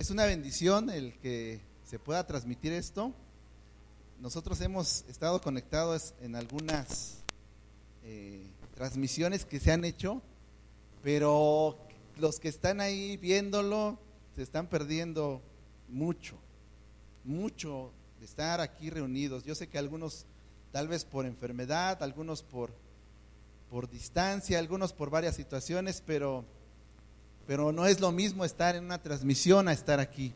Es una bendición el que se pueda transmitir esto. Nosotros hemos estado conectados en algunas eh, transmisiones que se han hecho, pero los que están ahí viéndolo se están perdiendo mucho, mucho de estar aquí reunidos. Yo sé que algunos tal vez por enfermedad, algunos por, por distancia, algunos por varias situaciones, pero pero no es lo mismo estar en una transmisión a estar aquí.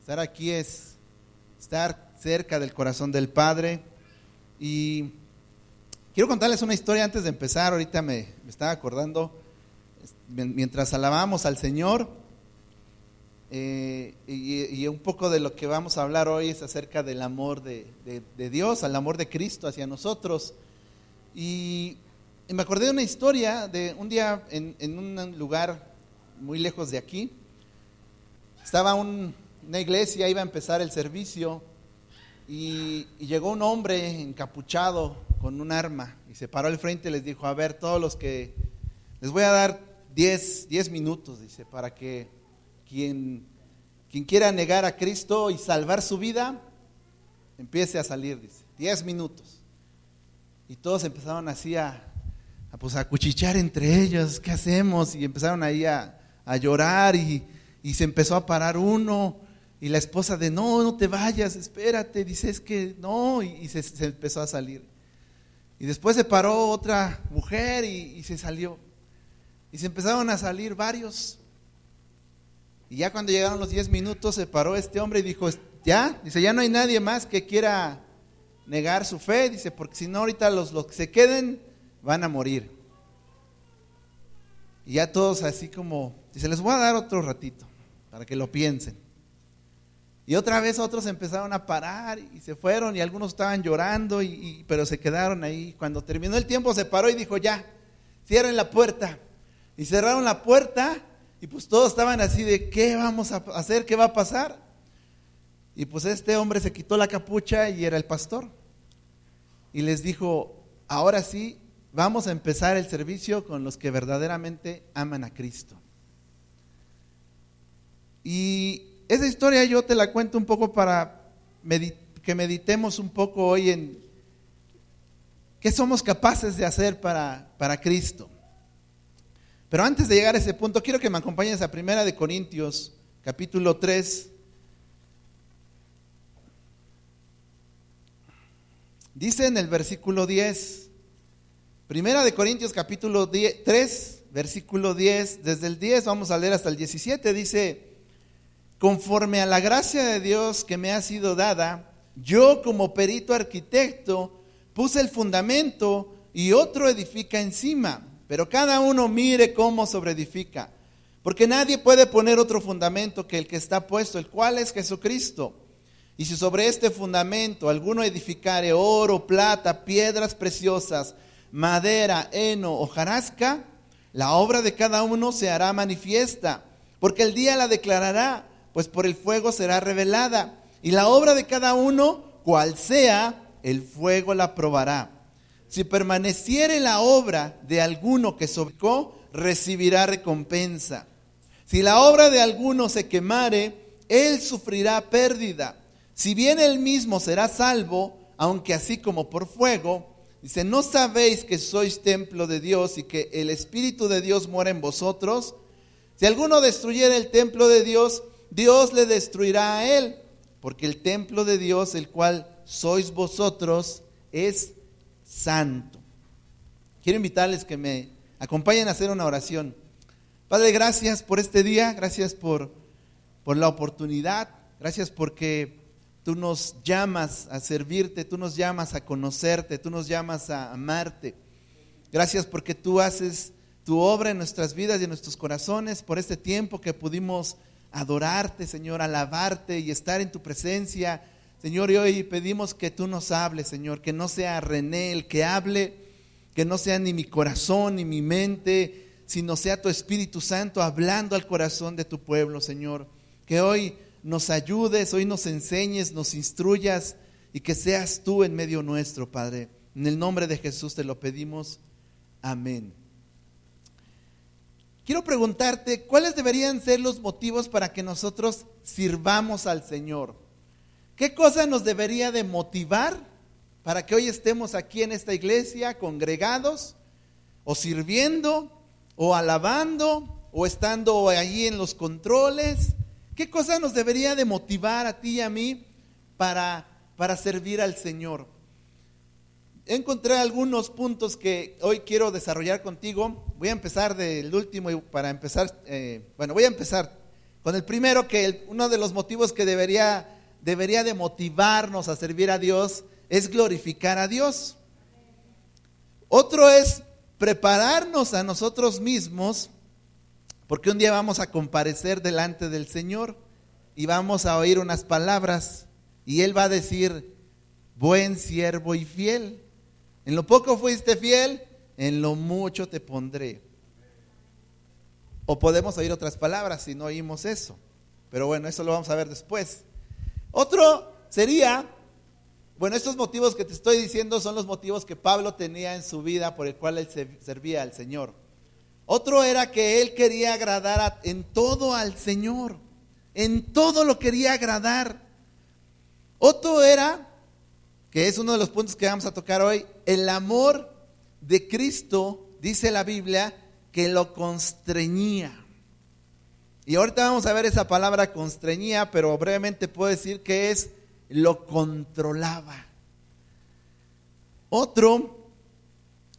Estar aquí es estar cerca del corazón del Padre. Y quiero contarles una historia antes de empezar. Ahorita me, estaba acordando, mientras alabamos al Señor, eh, y, un poco de lo que vamos a hablar hoy es acerca del amor de, Dios, al amor de Cristo hacia nosotros. Y, me acordé de una historia de un día en, en un lugar muy lejos de aquí. Estaba una iglesia, iba a empezar el servicio y, llegó un hombre encapuchado con un arma y se paró al frente y les dijo, a ver, todos los que les voy a dar 10, 10 minutos, dice, para que quien, quien quiera negar a Cristo y salvar su vida, empiece a salir, dice, 10 minutos. Y todos empezaron así a, a, pues, a cuchichar entre ellos, ¿qué hacemos? Y empezaron ahí a, a llorar y, se empezó a parar uno y la esposa de, no, no te vayas, espérate, dice, es que no, y, se, empezó a salir. Y después se paró otra mujer y, se salió. Y se empezaron a salir varios. Y ya cuando llegaron los 10 minutos se paró este hombre y dijo, ya, dice, ya no hay nadie más que quiera negar su fe, dice, porque si no ahorita los, los que se queden van a morir. Y ya todos así como, dice, les voy a dar otro ratito para que lo piensen. Y otra vez otros empezaron a parar y se fueron y algunos estaban llorando, y, pero se quedaron ahí. Cuando terminó el tiempo se paró y dijo, ya, cierren la puerta. Y cerraron la puerta y pues todos estaban así de, ¿qué vamos a hacer? ¿Qué va a pasar? Y pues este hombre se quitó la capucha y era el pastor. Y les dijo, ahora sí, vamos a empezar el servicio con los que verdaderamente aman a Cristo. Y esa historia yo te la cuento un poco para que meditemos un poco hoy en qué somos capaces de hacer para, para Cristo. Pero antes de llegar a ese punto, quiero que me acompañes a Primera de Corintios, capítulo 3. Dice en el versículo 10, Primera de Corintios capítulo 3, versículo 10, desde el 10 vamos a leer hasta el 17, dice, conforme a la gracia de Dios que me ha sido dada, yo como perito arquitecto puse el fundamento y otro edifica encima, pero cada uno mire cómo sobreedifica, porque nadie puede poner otro fundamento que el que está puesto, el cual es Jesucristo. Y si sobre este fundamento alguno edificare oro, plata, piedras preciosas, madera, heno o jarasca, la obra de cada uno se hará manifiesta, porque el día la declarará, pues por el fuego será revelada. Y la obra de cada uno, cual sea, el fuego la probará. Si permaneciere la obra de alguno que sobrecó, recibirá recompensa. Si la obra de alguno se quemare, él sufrirá pérdida. Si bien él mismo será salvo, aunque así como por fuego, Dice, ¿no sabéis que sois templo de Dios y que el Espíritu de Dios mora en vosotros? Si alguno destruyera el templo de Dios, Dios le destruirá a él, porque el templo de Dios, el cual sois vosotros, es santo. Quiero invitarles que me acompañen a hacer una oración. Padre, gracias por este día, gracias por, por la oportunidad, gracias porque Tú nos llamas a servirte, tú nos llamas a conocerte, tú nos llamas a amarte. Gracias porque tú haces tu obra en nuestras vidas y en nuestros corazones por este tiempo que pudimos adorarte, Señor, alabarte y estar en tu presencia. Señor, y hoy pedimos que tú nos hables, Señor, que no sea René el que hable, que no sea ni mi corazón ni mi mente, sino sea tu Espíritu Santo hablando al corazón de tu pueblo, Señor. Que hoy nos ayudes, hoy nos enseñes, nos instruyas y que seas tú en medio nuestro, Padre. En el nombre de Jesús te lo pedimos. Amén. Quiero preguntarte, ¿cuáles deberían ser los motivos para que nosotros sirvamos al Señor? ¿Qué cosa nos debería de motivar para que hoy estemos aquí en esta iglesia congregados o sirviendo o alabando o estando allí en los controles? ¿Qué cosa nos debería de motivar a ti y a mí para, para servir al Señor? Encontré algunos puntos que hoy quiero desarrollar contigo. Voy a empezar del último y para empezar, eh, bueno, voy a empezar con el primero, que uno de los motivos que debería, debería de motivarnos a servir a Dios es glorificar a Dios. Otro es prepararnos a nosotros mismos, porque un día vamos a comparecer delante del Señor y vamos a oír unas palabras y Él va a decir, buen siervo y fiel. En lo poco fuiste fiel, en lo mucho te pondré. O podemos oír otras palabras si no oímos eso. Pero bueno, eso lo vamos a ver después. Otro sería, bueno, estos motivos que te estoy diciendo son los motivos que Pablo tenía en su vida por el cual él servía al Señor. Otro era que él quería agradar en todo al Señor. En todo lo quería agradar. Otro era que es uno de los puntos que vamos a tocar hoy, el amor de Cristo, dice la Biblia, que lo constreñía. Y ahorita vamos a ver esa palabra constreñía, pero brevemente puedo decir que es lo controlaba. Otro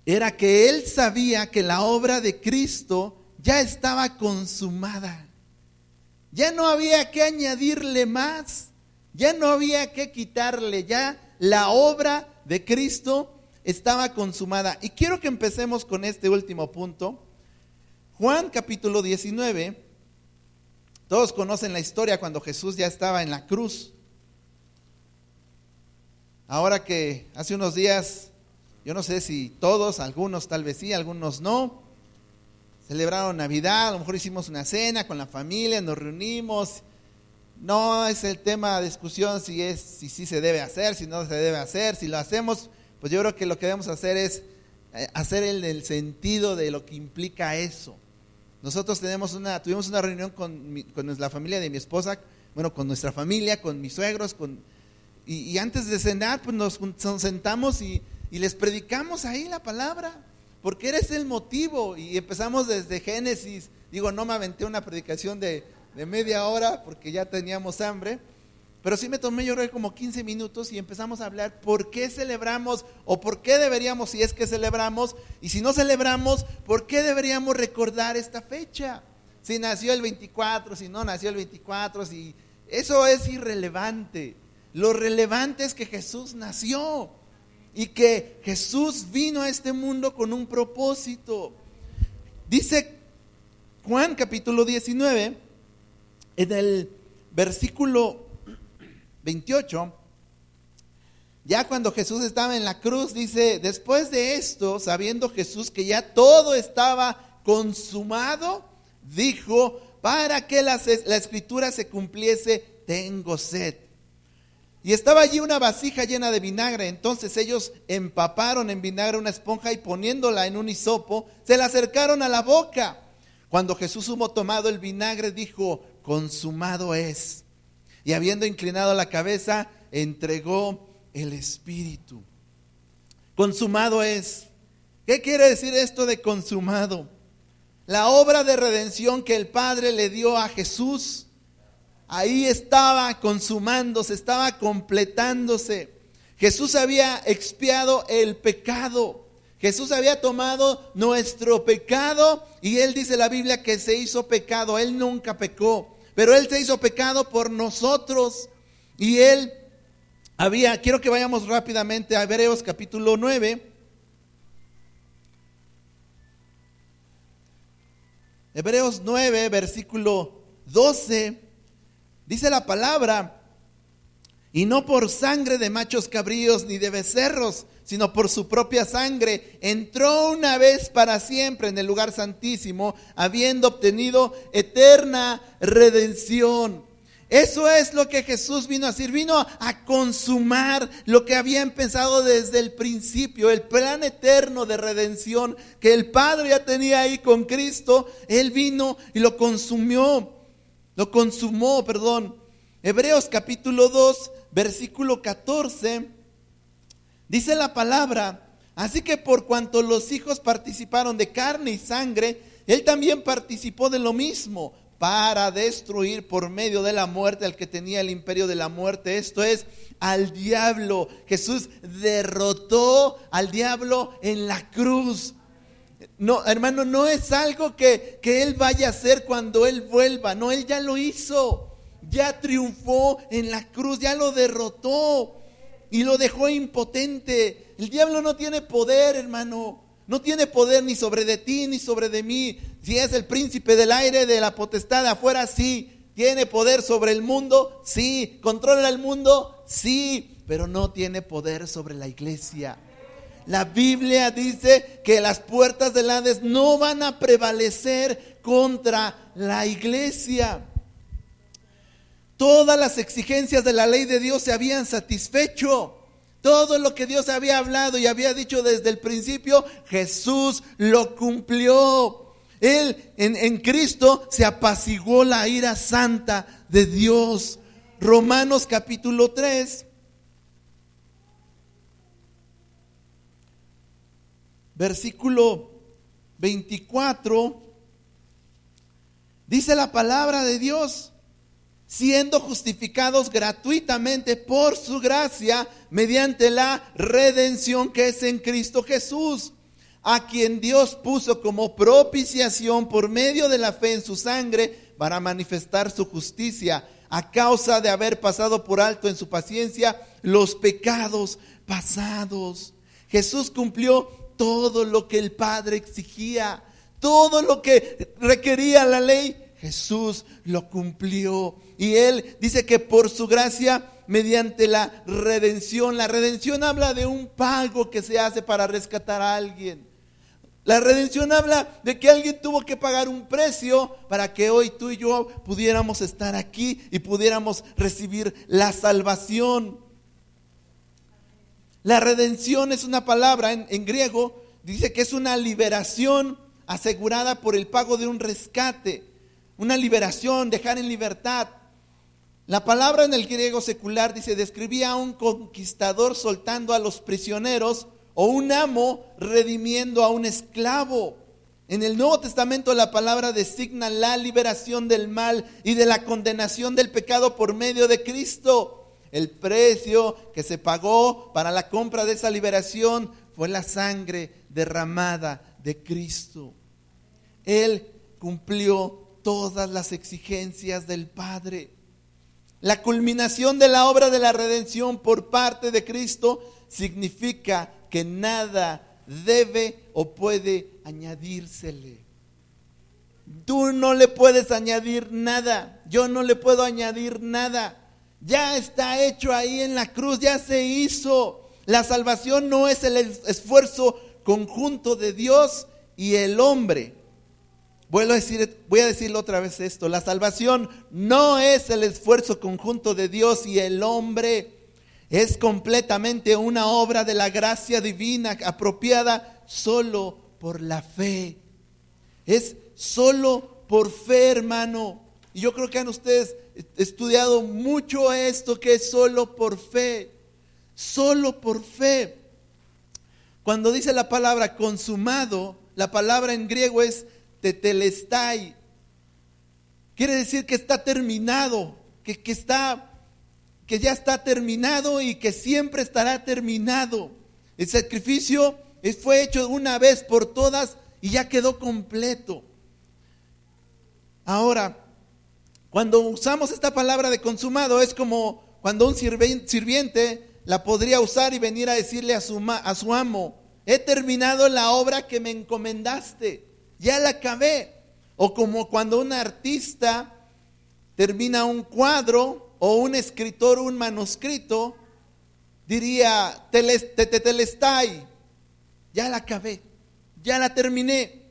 era que él sabía que la obra de Cristo ya estaba consumada. Ya no había que añadirle más, ya no había que quitarle, ya la obra de Cristo estaba consumada. Y quiero que empecemos con este último punto. Juan capítulo 19. Todos conocen la historia cuando Jesús ya estaba en la cruz. Ahora que hace unos días, yo no sé si todos, algunos tal vez sí, algunos no, celebraron Navidad, a lo mejor hicimos una cena con la familia, nos reunimos no es el tema de discusión si es si sí se debe hacer, si no se debe hacer, si lo hacemos, pues yo creo que lo que debemos hacer es eh, hacer el, el sentido de lo que implica eso. Nosotros tenemos una, tuvimos una reunión con, con la familia de mi esposa, bueno, con nuestra familia, con mis suegros, con, y, antes de cenar, pues nos, nos sentamos y, y les predicamos ahí la palabra, porque eres el motivo. Y empezamos desde Génesis. Digo, no me aventé una predicación de de media hora porque ya teníamos hambre. Pero sí me tomé yo creo como 15 minutos y empezamos a hablar por qué celebramos o por qué deberíamos, si es que celebramos, y si no celebramos, por qué deberíamos recordar esta fecha. Si nació el 24, si no nació el 24, si eso es irrelevante. Lo relevante es que Jesús nació y que Jesús vino a este mundo con un propósito. Dice Juan capítulo 19, en el versículo 28, ya cuando Jesús estaba en la cruz, dice, después de esto, sabiendo Jesús que ya todo estaba consumado, dijo, para que la, escritura se cumpliese, tengo sed. Y estaba allí una vasija llena de vinagre. Entonces ellos empaparon en vinagre una esponja y poniéndola en un hisopo, se la acercaron a la boca. Cuando Jesús hubo tomado el vinagre, dijo, consumado es. Y habiendo inclinado la cabeza, entregó el Espíritu. Consumado es. ¿Qué quiere decir esto de consumado? La obra de redención que el Padre le dio a Jesús, ahí estaba consumándose, estaba completándose. Jesús había expiado el pecado. Jesús había tomado nuestro pecado y él dice la Biblia que se hizo pecado. Él nunca pecó. Pero Él se hizo pecado por nosotros. Y Él había, quiero que vayamos rápidamente a Hebreos capítulo 9. Hebreos 9, versículo 12, dice la palabra, y no por sangre de machos cabríos ni de becerros, sino por su propia sangre, entró una vez para siempre en el lugar santísimo, habiendo obtenido eterna redención. Eso es lo que Jesús vino a hacer, vino a consumar lo que habían pensado desde el principio, el plan eterno de redención que el Padre ya tenía ahí con Cristo, Él vino y lo consumió, lo consumó, perdón. Hebreos capítulo 2, versículo 14, dice la palabra, así que por cuanto los hijos participaron de carne y sangre, Él también participó de lo mismo para destruir por medio de la muerte al que tenía el imperio de la muerte. Esto es al diablo. Jesús derrotó al diablo en la cruz. No, hermano, no es algo que, que Él vaya a hacer cuando Él vuelva. No, Él ya lo hizo. Ya triunfó en la cruz, ya lo derrotó y lo dejó impotente. El diablo no tiene poder, hermano. No tiene poder ni sobre de ti ni sobre de mí. Si es el príncipe del aire, de la potestad de afuera, sí. ¿Tiene poder sobre el mundo? Sí. ¿Controla el mundo? Sí. Pero no tiene poder sobre la iglesia. La Biblia dice que las puertas del Hades no van a prevalecer contra la iglesia. Todas las exigencias de la ley de Dios se habían satisfecho. Todo lo que Dios había hablado y había dicho desde el principio, Jesús lo cumplió. Él en, Cristo se apaciguó la ira santa de Dios. Romanos capítulo 3. Versículo 24. Dice la palabra de Dios siendo justificados gratuitamente por su gracia mediante la redención que es en Cristo Jesús, a quien Dios puso como propiciación por medio de la fe en su sangre para manifestar su justicia a causa de haber pasado por alto en su paciencia los pecados pasados. Jesús cumplió todo lo que el Padre exigía, todo lo que requería la ley, Jesús lo cumplió. Y Él dice que por su gracia, mediante la redención, la redención habla de un pago que se hace para rescatar a alguien. La redención habla de que alguien tuvo que pagar un precio para que hoy tú y yo pudiéramos estar aquí y pudiéramos recibir la salvación. La redención es una palabra en, en griego, dice que es una liberación asegurada por el pago de un rescate, una liberación, dejar en libertad. La palabra en el griego secular dice, describía a un conquistador soltando a los prisioneros o un amo redimiendo a un esclavo. En el Nuevo Testamento la palabra designa la liberación del mal y de la condenación del pecado por medio de Cristo. El precio que se pagó para la compra de esa liberación fue la sangre derramada de Cristo. Él cumplió todas las exigencias del Padre. La culminación de la obra de la redención por parte de Cristo significa que nada debe o puede añadírsele. Tú no le puedes añadir nada, yo no le puedo añadir nada. Ya está hecho ahí en la cruz, ya se hizo. La salvación no es el esfuerzo conjunto de Dios y el hombre. A, decir, voy a decirlo otra vez esto. La salvación no es el esfuerzo conjunto de Dios y el hombre. Es completamente una obra de la gracia divina apropiada solo por la fe. Es solo por fe, hermano. Y yo creo que han ustedes estudiado mucho esto que es solo por fe. Solo por fe. Cuando dice la palabra consumado, la palabra en griego es tetelestai. Quiere decir que está terminado, que, que, está, que ya está terminado y que siempre estará terminado. El sacrificio fue hecho una vez por todas y ya quedó completo. Ahora, cuando usamos esta palabra de consumado es como cuando un sirviente la podría usar y venir a decirle a su, a su amo, he terminado la obra que me encomendaste ya la acabé. O como cuando un artista termina un cuadro o un escritor un manuscrito, diría, telestai, ya la acabé, ya la terminé.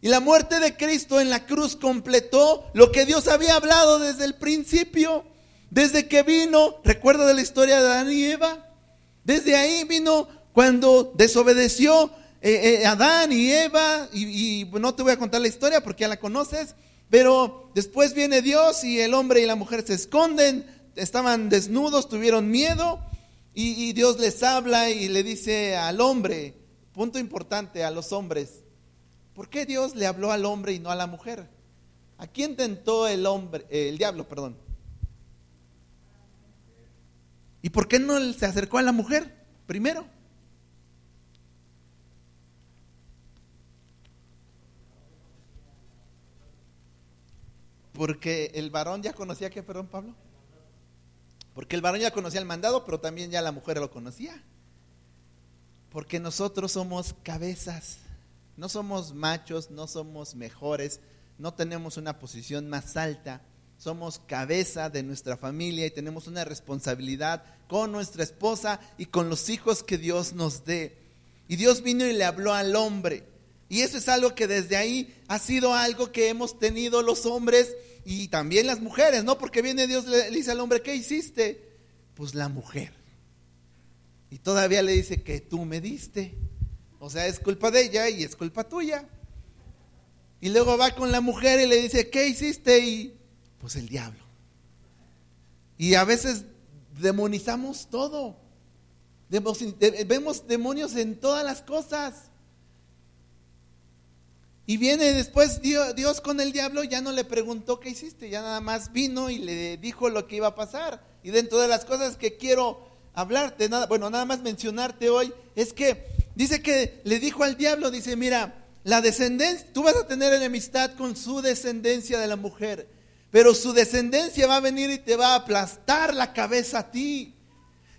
Y la muerte de Cristo en la cruz completó lo que Dios había hablado desde el principio, desde que vino, recuerda de la historia de Adán y Eva, desde ahí vino cuando desobedeció eh, eh, Adán y Eva, y, no te voy a contar la historia porque ya la conoces, pero después viene Dios y el hombre y la mujer se esconden, estaban desnudos, tuvieron miedo, y, Dios les habla y le dice al hombre, punto importante a los hombres, ¿por qué Dios le habló al hombre y no a la mujer? ¿A quién tentó el hombre, eh, el diablo, perdón? ¿Y por qué no se acercó a la mujer primero? Porque el varón ya conocía que, perdón, Pablo. Porque el varón ya conocía el mandado, pero también ya la mujer lo conocía. Porque nosotros somos cabezas, no somos machos, no somos mejores, no tenemos una posición más alta, somos cabeza de nuestra familia y tenemos una responsabilidad con nuestra esposa y con los hijos que Dios nos dé. Y Dios vino y le habló al hombre. Y eso es algo que desde ahí ha sido algo que hemos tenido los hombres y también las mujeres, ¿no? Porque viene Dios, le, dice al hombre, ¿qué hiciste? Pues la mujer. Y todavía le dice que tú me diste. O sea, es culpa de ella y es culpa tuya. Y luego va con la mujer y le dice, ¿qué hiciste? Y pues el diablo. Y a veces demonizamos todo. Vemos demonios en todas las cosas. Y viene después Dios, con el diablo, ya no le preguntó qué hiciste, ya nada más vino y le dijo lo que iba a pasar. Y dentro de las cosas que quiero hablarte, nada, bueno, nada más mencionarte hoy, es que dice que le dijo al diablo, dice, mira, la descendencia, tú vas a tener enemistad con su descendencia de la mujer, pero su descendencia va a venir y te va a aplastar la cabeza a ti.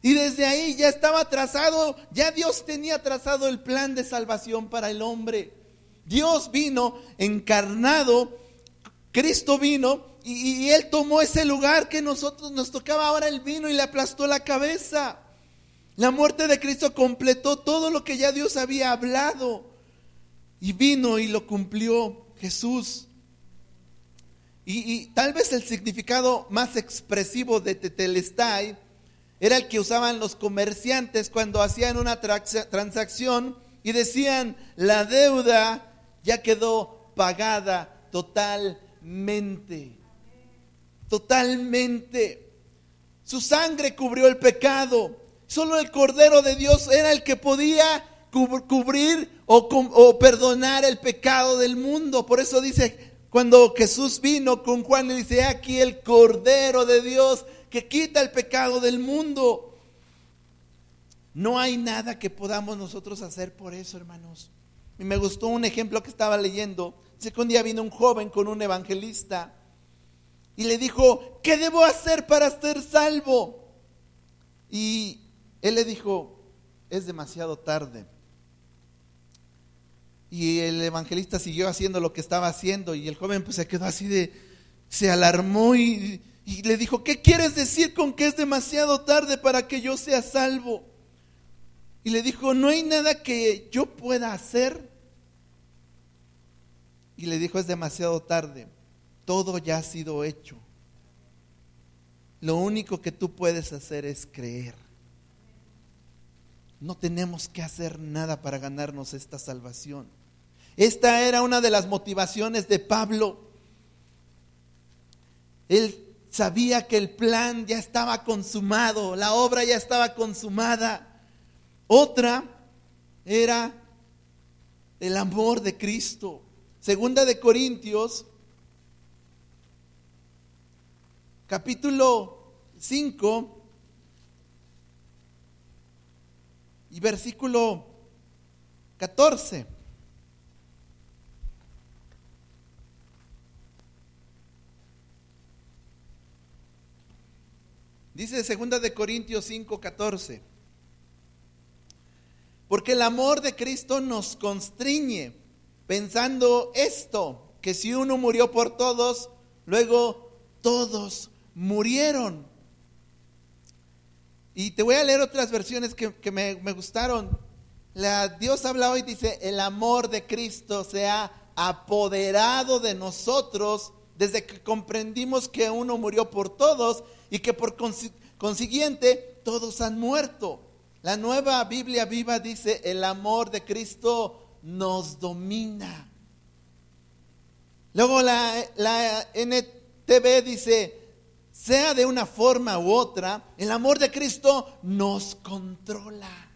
Y desde ahí ya estaba trazado, ya Dios tenía trazado el plan de salvación para el hombre. Dios vino encarnado, Cristo vino y, Él tomó ese lugar que nosotros nos tocaba, ahora Él vino y le aplastó la cabeza. La muerte de Cristo completó todo lo que ya Dios había hablado y vino y lo cumplió Jesús. Y, tal vez el significado más expresivo de Tetelestai era el que usaban los comerciantes cuando hacían una transacción y decían, la deuda ya quedó pagada totalmente. Totalmente. Su sangre cubrió el pecado. Solo el Cordero de Dios era el que podía cubrir o, perdonar el pecado del mundo. Por eso dice, cuando Jesús vino con Juan, le dice, aquí el Cordero de Dios que quita el pecado del mundo. No hay nada que podamos nosotros hacer por eso, hermanos. Y me gustó un ejemplo que estaba leyendo. Dice que un día vino un joven con un evangelista y le dijo, ¿qué debo hacer para ser salvo? Y él le dijo, es demasiado tarde. Y el evangelista siguió haciendo lo que estaba haciendo y el joven pues se quedó así de, se alarmó y, y le dijo, ¿qué quieres decir con que es demasiado tarde para que yo sea salvo? Y le dijo, no hay nada que yo pueda hacer. Y le dijo, es demasiado tarde, todo ya ha sido hecho. Lo único que tú puedes hacer es creer. No tenemos que hacer nada para ganarnos esta salvación. Esta era una de las motivaciones de Pablo. Él sabía que el plan ya estaba consumado, la obra ya estaba consumada. Otra era el amor de Cristo. Segunda de Corintios, capítulo 5 y versículo 14. Dice segunda de Corintios 5, 14. Porque el amor de Cristo nos constriñe, pensando esto, que si uno murió por todos, luego todos murieron. Y te voy a leer otras versiones que, me, me, gustaron. La, Dios habla hoy, dice, el amor de Cristo se ha apoderado de nosotros desde que comprendimos que uno murió por todos y que por consiguiente todos han muerto. La nueva Biblia viva dice, el amor de Cristo nos domina. Luego la, la NTV dice, sea de una forma u otra, el amor de Cristo nos controla.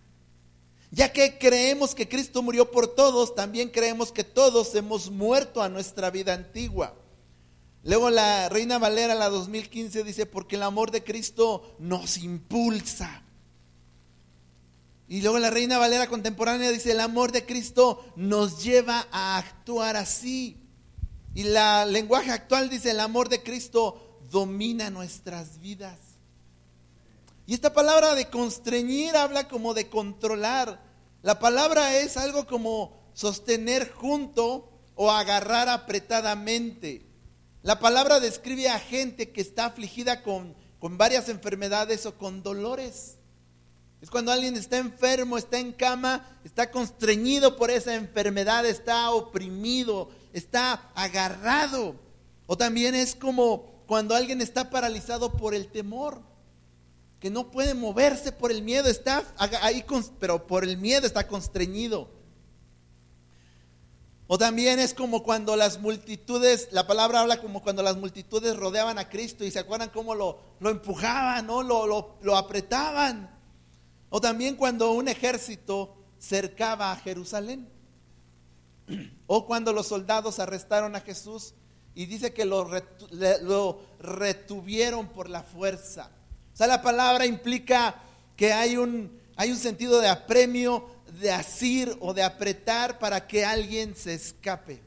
Ya que creemos que Cristo murió por todos, también creemos que todos hemos muerto a nuestra vida antigua. Luego la Reina Valera, la 2015, dice, porque el amor de Cristo nos impulsa. Y luego la Reina Valera contemporánea dice, el amor de Cristo nos lleva a actuar así. Y la lenguaje actual dice, el amor de Cristo domina nuestras vidas. Y esta palabra de constreñir habla como de controlar. La palabra es algo como sostener junto o agarrar apretadamente. La palabra describe a gente que está afligida con, con varias enfermedades o con dolores. Es cuando alguien está enfermo, está en cama, está constreñido por esa enfermedad, está oprimido, está agarrado. O también es como cuando alguien está paralizado por el temor que no puede moverse por el miedo, está ahí, pero por el miedo está constreñido. O también es como cuando las multitudes, la palabra habla como cuando las multitudes rodeaban a Cristo y se acuerdan cómo lo, empujaban, ¿no? Lo apretaban. O también cuando un ejército cercaba a Jerusalén. O cuando los soldados arrestaron a Jesús y dice que lo, retuvieron por la fuerza. O sea, la palabra implica que hay un, hay un sentido de apremio, de asir o de apretar para que alguien se escape.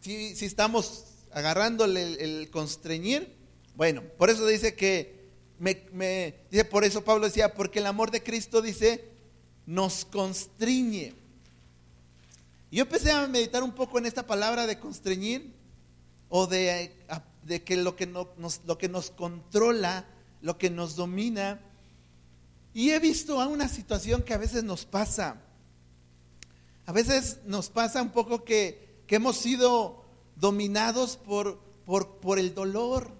Si, estamos agarrándole el, constreñir, bueno, por eso dice que, me, dice, por eso Pablo decía, porque el amor de Cristo dice, nos constriñe. Y yo empecé a meditar un poco en esta palabra de constreñir o de, de que, lo que, nos, lo que nos controla lo que nos domina. Y he visto a una situación que a veces nos pasa. A veces nos pasa un poco que, que hemos sido dominados por, por, por, el dolor.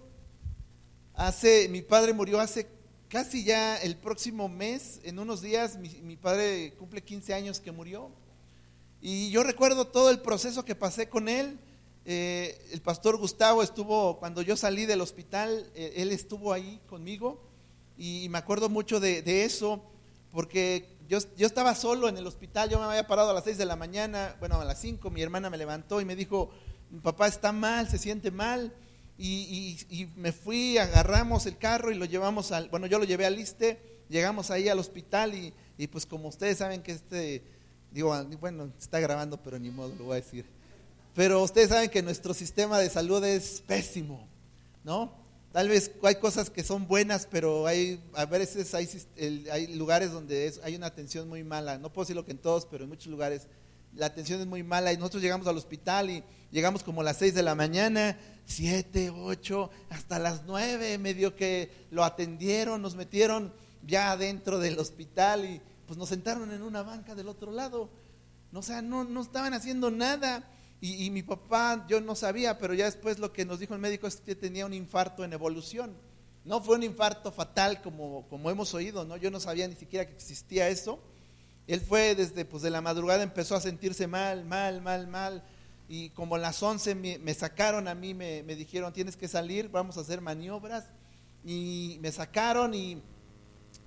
Hace, mi padre murió hace casi ya el próximo mes, en unos días, mi, padre cumple 15 años que murió. Y yo recuerdo todo el proceso que pasé con él. Eh, el pastor Gustavo estuvo, cuando yo salí del hospital, eh, él estuvo ahí conmigo y, me acuerdo mucho de, eso, porque yo, yo, estaba solo en el hospital, yo me había parado a las 6 de la mañana, bueno, a las 5 mi hermana me levantó y me dijo, mi papá está mal, se siente mal, y, y, me fui, agarramos el carro y lo llevamos al, bueno, yo lo llevé al ISTE, llegamos ahí al hospital y, y pues como ustedes saben que este, digo, bueno, está grabando, pero ni modo, lo voy a decir pero ustedes saben que nuestro sistema de salud es pésimo, ¿no? Tal vez hay cosas que son buenas, pero hay, a veces hay, hay lugares donde hay una atención muy mala. No puedo decirlo que en todos, pero en muchos lugares la atención es muy mala. Y nosotros llegamos al hospital y llegamos como a las 6 de la mañana, 7, 8, hasta las 9, medio que lo atendieron, nos metieron ya dentro del hospital y pues nos sentaron en una banca del otro lado. O sea, no, no estaban haciendo nada. Y, mi papá, yo no sabía, pero ya después lo que nos dijo el médico es que tenía un infarto en evolución. No fue un infarto fatal como, como hemos oído, ¿no? Yo no sabía ni siquiera que existía eso. Él fue desde pues, de la madrugada, empezó a sentirse mal, mal, mal, mal. Y como a las 11 me, sacaron a mí, me, me, dijeron, tienes que salir, vamos a hacer maniobras. Y me sacaron y,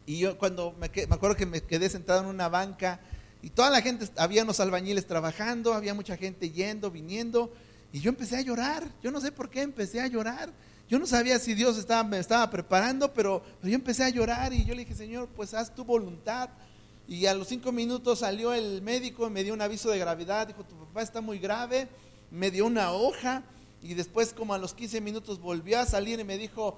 y yo cuando me, me acuerdo que me quedé sentado en una banca y toda la gente, había unos albañiles trabajando, había mucha gente yendo, viniendo, y yo empecé a llorar. Yo no sé por qué empecé a llorar. Yo no sabía si Dios estaba, me estaba preparando, pero, yo empecé a llorar y yo le dije, Señor, pues haz tu voluntad. Y a los cinco minutos salió el médico me dio un aviso de gravedad, dijo, tu papá está muy grave, me dio una hoja y después como a los 15 minutos volvió a salir y me dijo,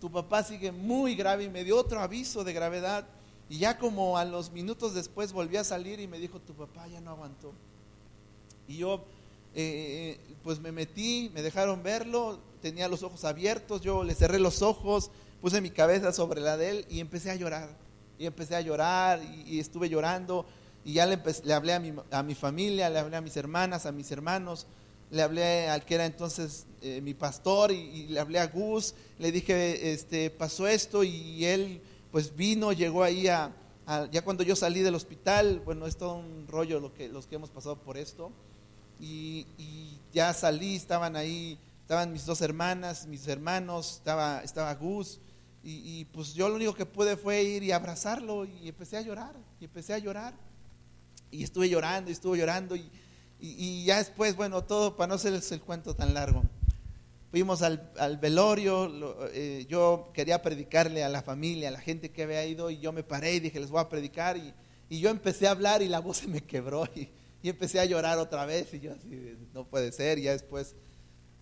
tu papá sigue muy grave y me dio otro aviso de gravedad. Y ya como a los minutos después volví a salir y me dijo, tu papá ya no aguantó. Y yo eh, eh, pues me metí, me dejaron verlo, tenía los ojos abiertos, yo le cerré los ojos, puse mi cabeza sobre la de él y empecé a llorar. Y empecé a llorar y, estuve llorando. y ya le, le hablé a mi, a mi, familia, le hablé a mis hermanas, a mis hermanos, le hablé al que era entonces eh, mi pastor y, le hablé a Gus, le dije, este, pasó esto y él pues vino, llegó ahí a, ya cuando yo salí del hospital, bueno, es todo un rollo lo que, los que hemos pasado por esto, y, y ya salí, estaban ahí, estaban mis dos hermanas, mis hermanos, estaba, estaba Gus, y, pues yo lo único que pude fue ir y abrazarlo y empecé a llorar, y empecé a llorar. Y estuve llorando y estuve llorando y, y, ya después, bueno, todo para no hacerles el cuento tan largo. Fuimos al, velorio, eh, yo quería predicarle a la familia, a la gente que había ido y yo me paré y dije, les voy a predicar y, y yo empecé a hablar y la voz se me quebró y, y empecé a llorar otra vez y yo así, no puede ser, y ya después,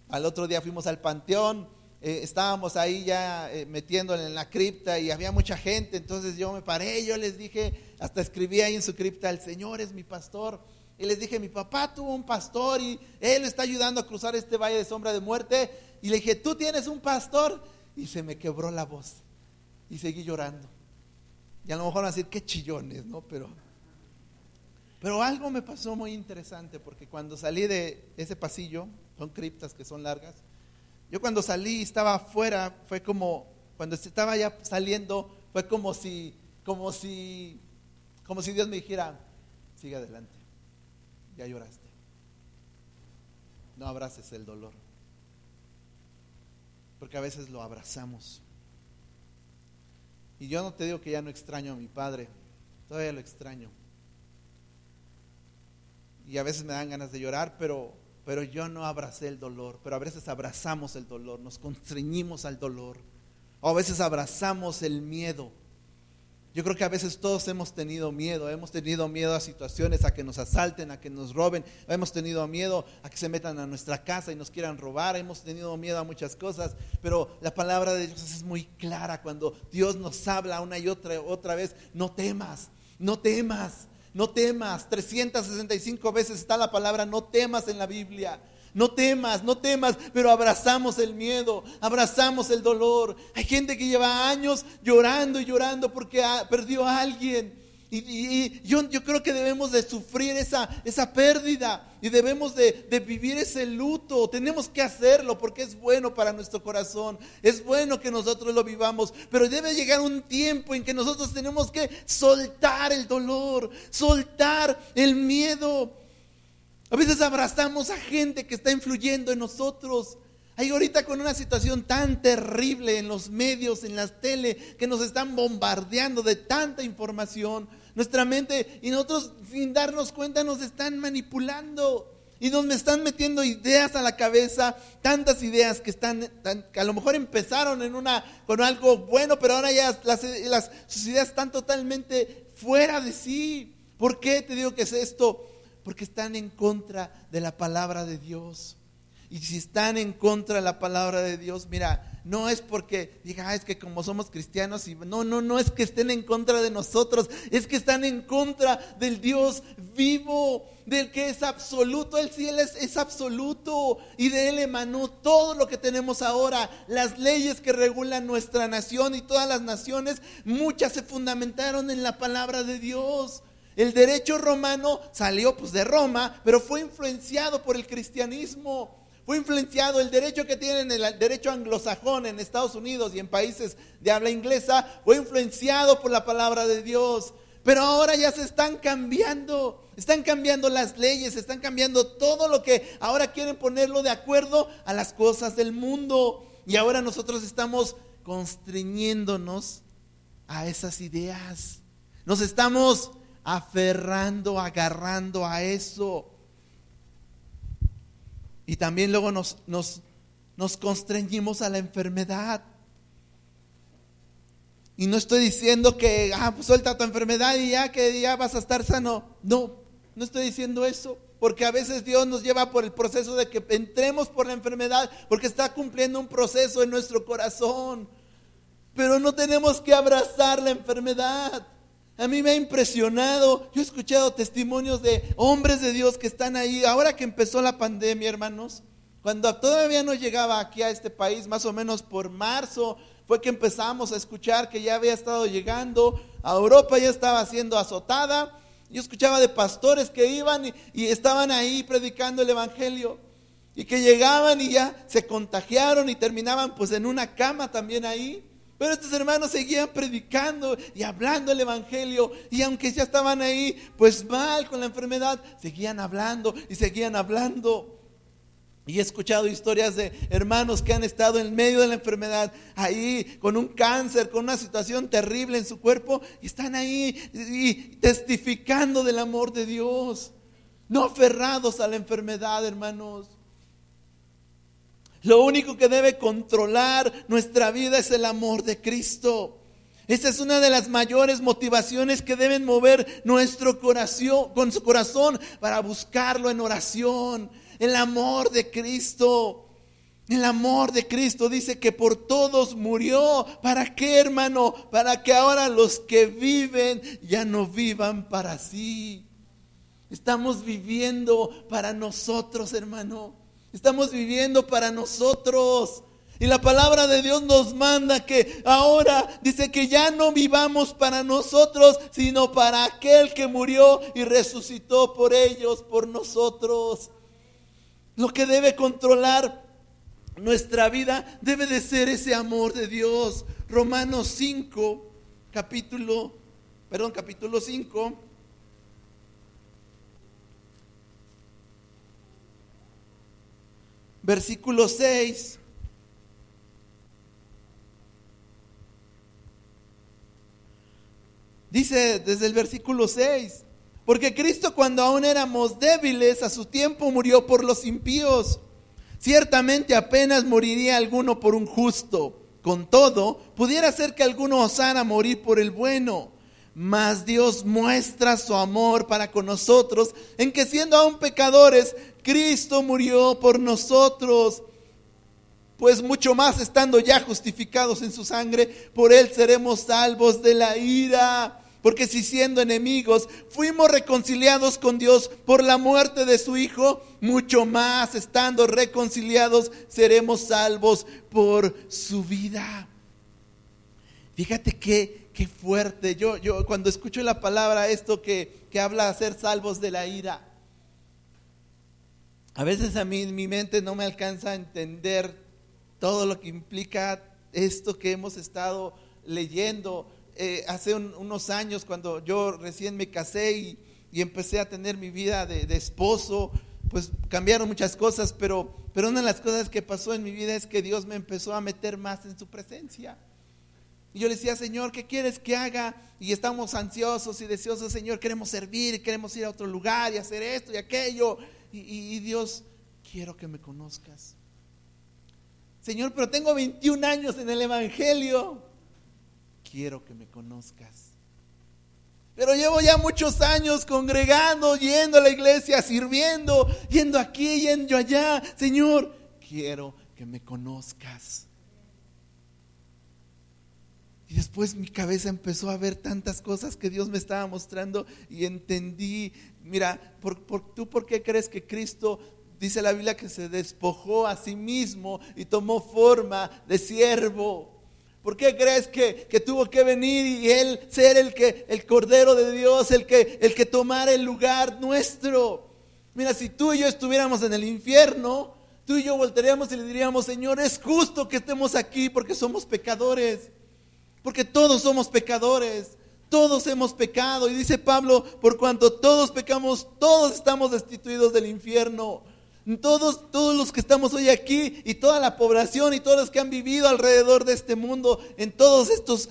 al otro día fuimos al panteón eh, estábamos ahí ya eh, metiéndole en la cripta y había mucha gente, entonces yo me paré, yo les dije, hasta escribí ahí en su cripta, el Señor es mi pastor. Y les dije, mi papá tuvo un pastor y él está ayudando a cruzar este valle de sombra de muerte. Y le dije, tú tienes un pastor. Y se me quebró la voz. Y seguí llorando. Y a lo mejor van a decir, qué chillones, ¿no? Pero, pero algo me pasó muy interesante porque cuando salí de ese pasillo, son criptas que son largas, yo cuando salí, estaba afuera, fue como, cuando estaba ya saliendo, fue como si, como si, como si Dios me dijera, sigue adelante, ya lloraste. No abraces el dolor. Porque a veces lo abrazamos. Y yo no te digo que ya no extraño a mi padre, todavía lo extraño. Y a veces me dan ganas de llorar, pero pero yo no abracé el dolor, pero a veces abrazamos el dolor, nos constreñimos al dolor, o a veces abrazamos el miedo. Yo creo que a veces todos hemos tenido miedo, hemos tenido miedo a situaciones, a que nos asalten, a que nos roben, hemos tenido miedo a que se metan a nuestra casa y nos quieran robar, hemos tenido miedo a muchas cosas, pero la palabra de Dios es muy clara cuando Dios nos habla una y otra, otra vez, no temas, no temas, no temas. 365 veces está la palabra no temas en la Biblia. No temas, no temas, pero abrazamos el miedo, abrazamos el dolor. Hay gente que lleva años llorando y llorando porque perdió a alguien. Y, yo, creo que debemos de sufrir esa, esa pérdida y debemos de, vivir ese luto. Tenemos que hacerlo porque es bueno para nuestro corazón. Es bueno que nosotros lo vivamos. Pero debe llegar un tiempo en que nosotros tenemos que soltar el dolor, soltar el miedo. A veces abrazamos a gente que está influyendo en nosotros. Hay ahorita con una situación tan terrible en los medios, en las tele, que nos están bombardeando de tanta información. Nuestra mente y nosotros sin darnos cuenta nos están manipulando y nos están metiendo ideas a la cabeza, tantas ideas que están, que a lo mejor empezaron en una con algo bueno, pero ahora ya las, sus ideas están totalmente fuera de sí. ¿Por qué te digo que es esto? Porque están en contra de la palabra de Dios. Y si están en contra de la palabra de Dios, mira, no es porque diga, ah, es que como somos cristianos, y no, no, no es que estén en contra de nosotros, es que están en contra del Dios vivo, del que es absoluto, el cielo es, es absoluto y de él emanó todo lo que tenemos ahora, las leyes que regulan nuestra nación y todas las naciones, muchas se fundamentaron en la palabra de Dios. El derecho romano salió pues de Roma, pero fue influenciado por el cristianismo. Fue influenciado el derecho que tienen, el derecho anglosajón en Estados Unidos y en países de habla inglesa, fue influenciado por la palabra de Dios. Pero ahora ya se están cambiando, están cambiando las leyes, están cambiando todo lo que ahora quieren ponerlo de acuerdo a las cosas del mundo. Y ahora nosotros estamos constriñéndonos a esas ideas. Nos estamos aferrando, agarrando a eso. Y también luego nos, nos, nos constreñimos a la enfermedad. Y no estoy diciendo que, ah, pues suelta tu enfermedad y ya que ya vas a estar sano. No, no estoy diciendo eso. Porque a veces Dios nos lleva por el proceso de que entremos por la enfermedad, porque está cumpliendo un proceso en nuestro corazón. Pero no tenemos que abrazar la enfermedad. A mí me ha impresionado. Yo he escuchado testimonios de hombres de Dios que están ahí. Ahora que empezó la pandemia, hermanos, cuando todavía no llegaba aquí a este país, más o menos por marzo, fue que empezamos a escuchar que ya había estado llegando. A Europa ya estaba siendo azotada. Yo escuchaba de pastores que iban y, y estaban ahí predicando el Evangelio y que llegaban y ya se contagiaron y terminaban pues en una cama también ahí. Pero estos hermanos seguían predicando y hablando el Evangelio. Y aunque ya estaban ahí, pues mal con la enfermedad, seguían hablando y seguían hablando. Y he escuchado historias de hermanos que han estado en medio de la enfermedad, ahí con un cáncer, con una situación terrible en su cuerpo, y están ahí y testificando del amor de Dios. No aferrados a la enfermedad, hermanos. Lo único que debe controlar nuestra vida es el amor de Cristo. Esa es una de las mayores motivaciones que deben mover nuestro corazón, con su corazón para buscarlo en oración. El amor de Cristo. El amor de Cristo dice que por todos murió. ¿Para qué, hermano? Para que ahora los que viven ya no vivan para sí. Estamos viviendo para nosotros, hermano. Estamos viviendo para nosotros. Y la palabra de Dios nos manda que ahora dice que ya no vivamos para nosotros, sino para aquel que murió y resucitó por ellos, por nosotros. Lo que debe controlar nuestra vida debe de ser ese amor de Dios. Romanos 5, capítulo, perdón, capítulo 5, versículo 6. Dice desde el versículo 6, porque Cristo cuando aún éramos débiles a su tiempo murió por los impíos. Ciertamente apenas moriría alguno por un justo. Con todo, pudiera ser que alguno osara morir por el bueno. Mas Dios muestra su amor para con nosotros en que siendo aún pecadores, Cristo murió por nosotros. Pues mucho más estando ya justificados en su sangre, por él seremos salvos de la ira. Porque si siendo enemigos fuimos reconciliados con Dios por la muerte de su Hijo, mucho más estando reconciliados seremos salvos por su vida. Fíjate qué, qué fuerte. Yo, yo cuando escucho la palabra esto que, que habla de ser salvos de la ira, a veces a mí mi mente no me alcanza a entender todo lo que implica esto que hemos estado leyendo. Eh, hace unos años cuando yo recién me casé y, empecé a tener mi vida de, esposo, pues cambiaron muchas cosas, pero, pero una de las cosas que pasó en mi vida es que Dios me empezó a meter más en su presencia. Y yo le decía, Señor, ¿qué quieres que haga? Y estamos ansiosos y deseosos, Señor, queremos servir, queremos ir a otro lugar y hacer esto y aquello y, Dios, quiero que me conozcas. Señor, pero tengo 21 años en el Evangelio. Quiero que me conozcas. Pero llevo ya muchos años congregando, yendo a la iglesia, sirviendo, yendo aquí, yendo allá. Señor, quiero que me conozcas. Y después mi cabeza empezó a ver tantas cosas que Dios me estaba mostrando y entendí Mira, ¿por, tú por qué crees que Cristo dice la Biblia que se despojó a sí mismo y tomó forma de siervo? ¿Por qué crees que, tuvo que venir y él ser el que el cordero de Dios, el que el que tomara el lugar nuestro? Mira, si tú y yo estuviéramos en el infierno, tú y yo voltearíamos y le diríamos, "Señor, es justo que estemos aquí porque somos pecadores." Porque todos somos pecadores. Todos hemos pecado. Y dice Pablo, por cuanto todos pecamos, todos estamos destituidos del infierno. Todos, todos los que estamos hoy aquí y toda la población y todos los que han vivido alrededor de este mundo en todos estos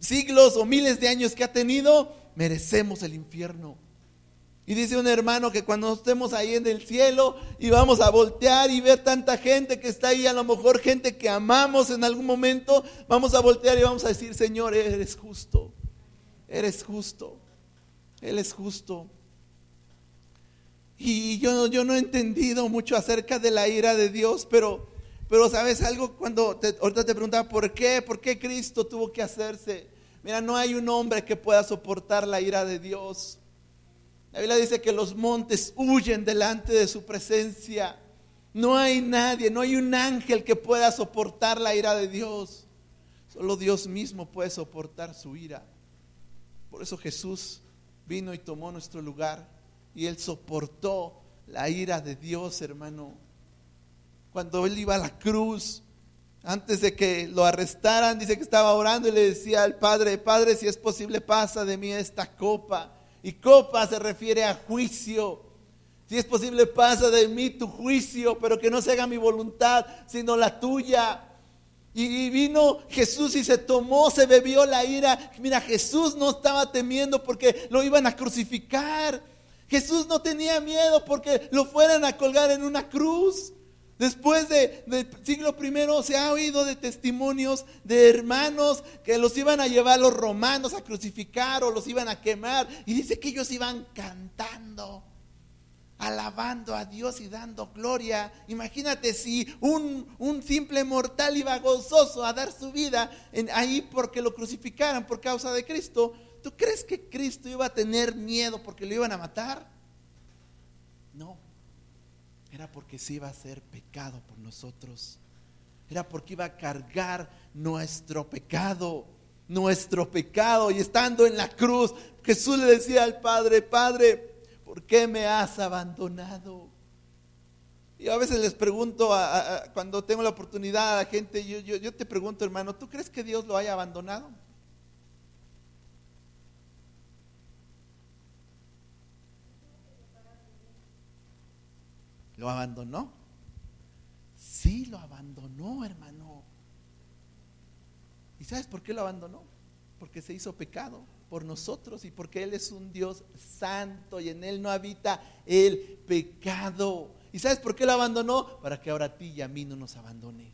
siglos o miles de años que ha tenido, merecemos el infierno. Y dice un hermano que cuando estemos ahí en el cielo y vamos a voltear y ver tanta gente que está ahí, a lo mejor gente que amamos en algún momento, vamos a voltear y vamos a decir, Señor, eres justo eres justo, Él es justo. Y yo, yo no he entendido mucho acerca de la ira de Dios, pero, pero sabes algo, cuando te, ahorita te preguntaba por qué, por qué Cristo tuvo que hacerse. Mira, no hay un hombre que pueda soportar la ira de Dios. La Biblia dice que los montes huyen delante de su presencia. No hay nadie, no hay un ángel que pueda soportar la ira de Dios. Solo Dios mismo puede soportar su ira. Por eso Jesús vino y tomó nuestro lugar y Él soportó la ira de Dios, hermano. Cuando Él iba a la cruz, antes de que lo arrestaran, dice que estaba orando y le decía al Padre, Padre, si es posible, pasa de mí esta copa. Y copa se refiere a juicio. Si es posible, pasa de mí tu juicio, pero que no se haga mi voluntad, sino la tuya. Y vino Jesús y se tomó, se bebió la ira. Mira, Jesús no estaba temiendo porque lo iban a crucificar. Jesús no tenía miedo porque lo fueran a colgar en una cruz. Después de, del siglo primero se ha oído de testimonios de hermanos que los iban a llevar los romanos a crucificar o los iban a quemar. Y dice que ellos iban cantando alabando a Dios y dando gloria. Imagínate si un, simple mortal iba gozoso a dar su vida ahí porque lo crucificaran por causa de Cristo. ¿Tú crees que Cristo iba a tener miedo porque lo iban a matar? Era porque se iba a hacer pecado por nosotros. Era porque iba a cargar nuestro pecado, nuestro pecado. Y estando en la cruz, Jesús le decía al Padre, Padre, ¿por qué me has abandonado? Y a veces les pregunto, cuando tengo la oportunidad a la gente, yo, yo te pregunto, hermano, ¿tú crees que Dios lo haya abandonado? ¿Lo abandonó? Sí, lo abandonó, hermano. ¿Y sabes por qué lo abandonó? Porque se hizo pecado por nosotros y porque Él es un Dios santo y en Él no habita el pecado. ¿Y sabes por qué lo abandonó? Para que ahora a ti y a mí no nos abandone.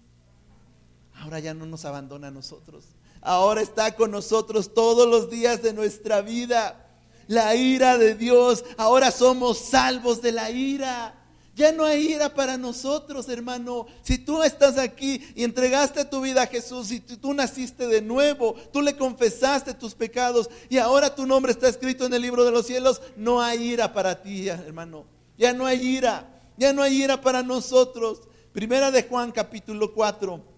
Ahora ya no nos abandona a nosotros. Ahora está con nosotros todos los días de nuestra vida. La ira de Dios. Ahora somos salvos de la ira. Ya no hay ira para nosotros, hermano. Si tú estás aquí y entregaste tu vida a Jesús y tú naciste de nuevo, tú le confesaste tus pecados y ahora tu nombre está escrito en el libro de los cielos, no hay ira para ti, hermano. Ya no hay ira, ya no hay ira para nosotros. Primera de Juan capítulo 4.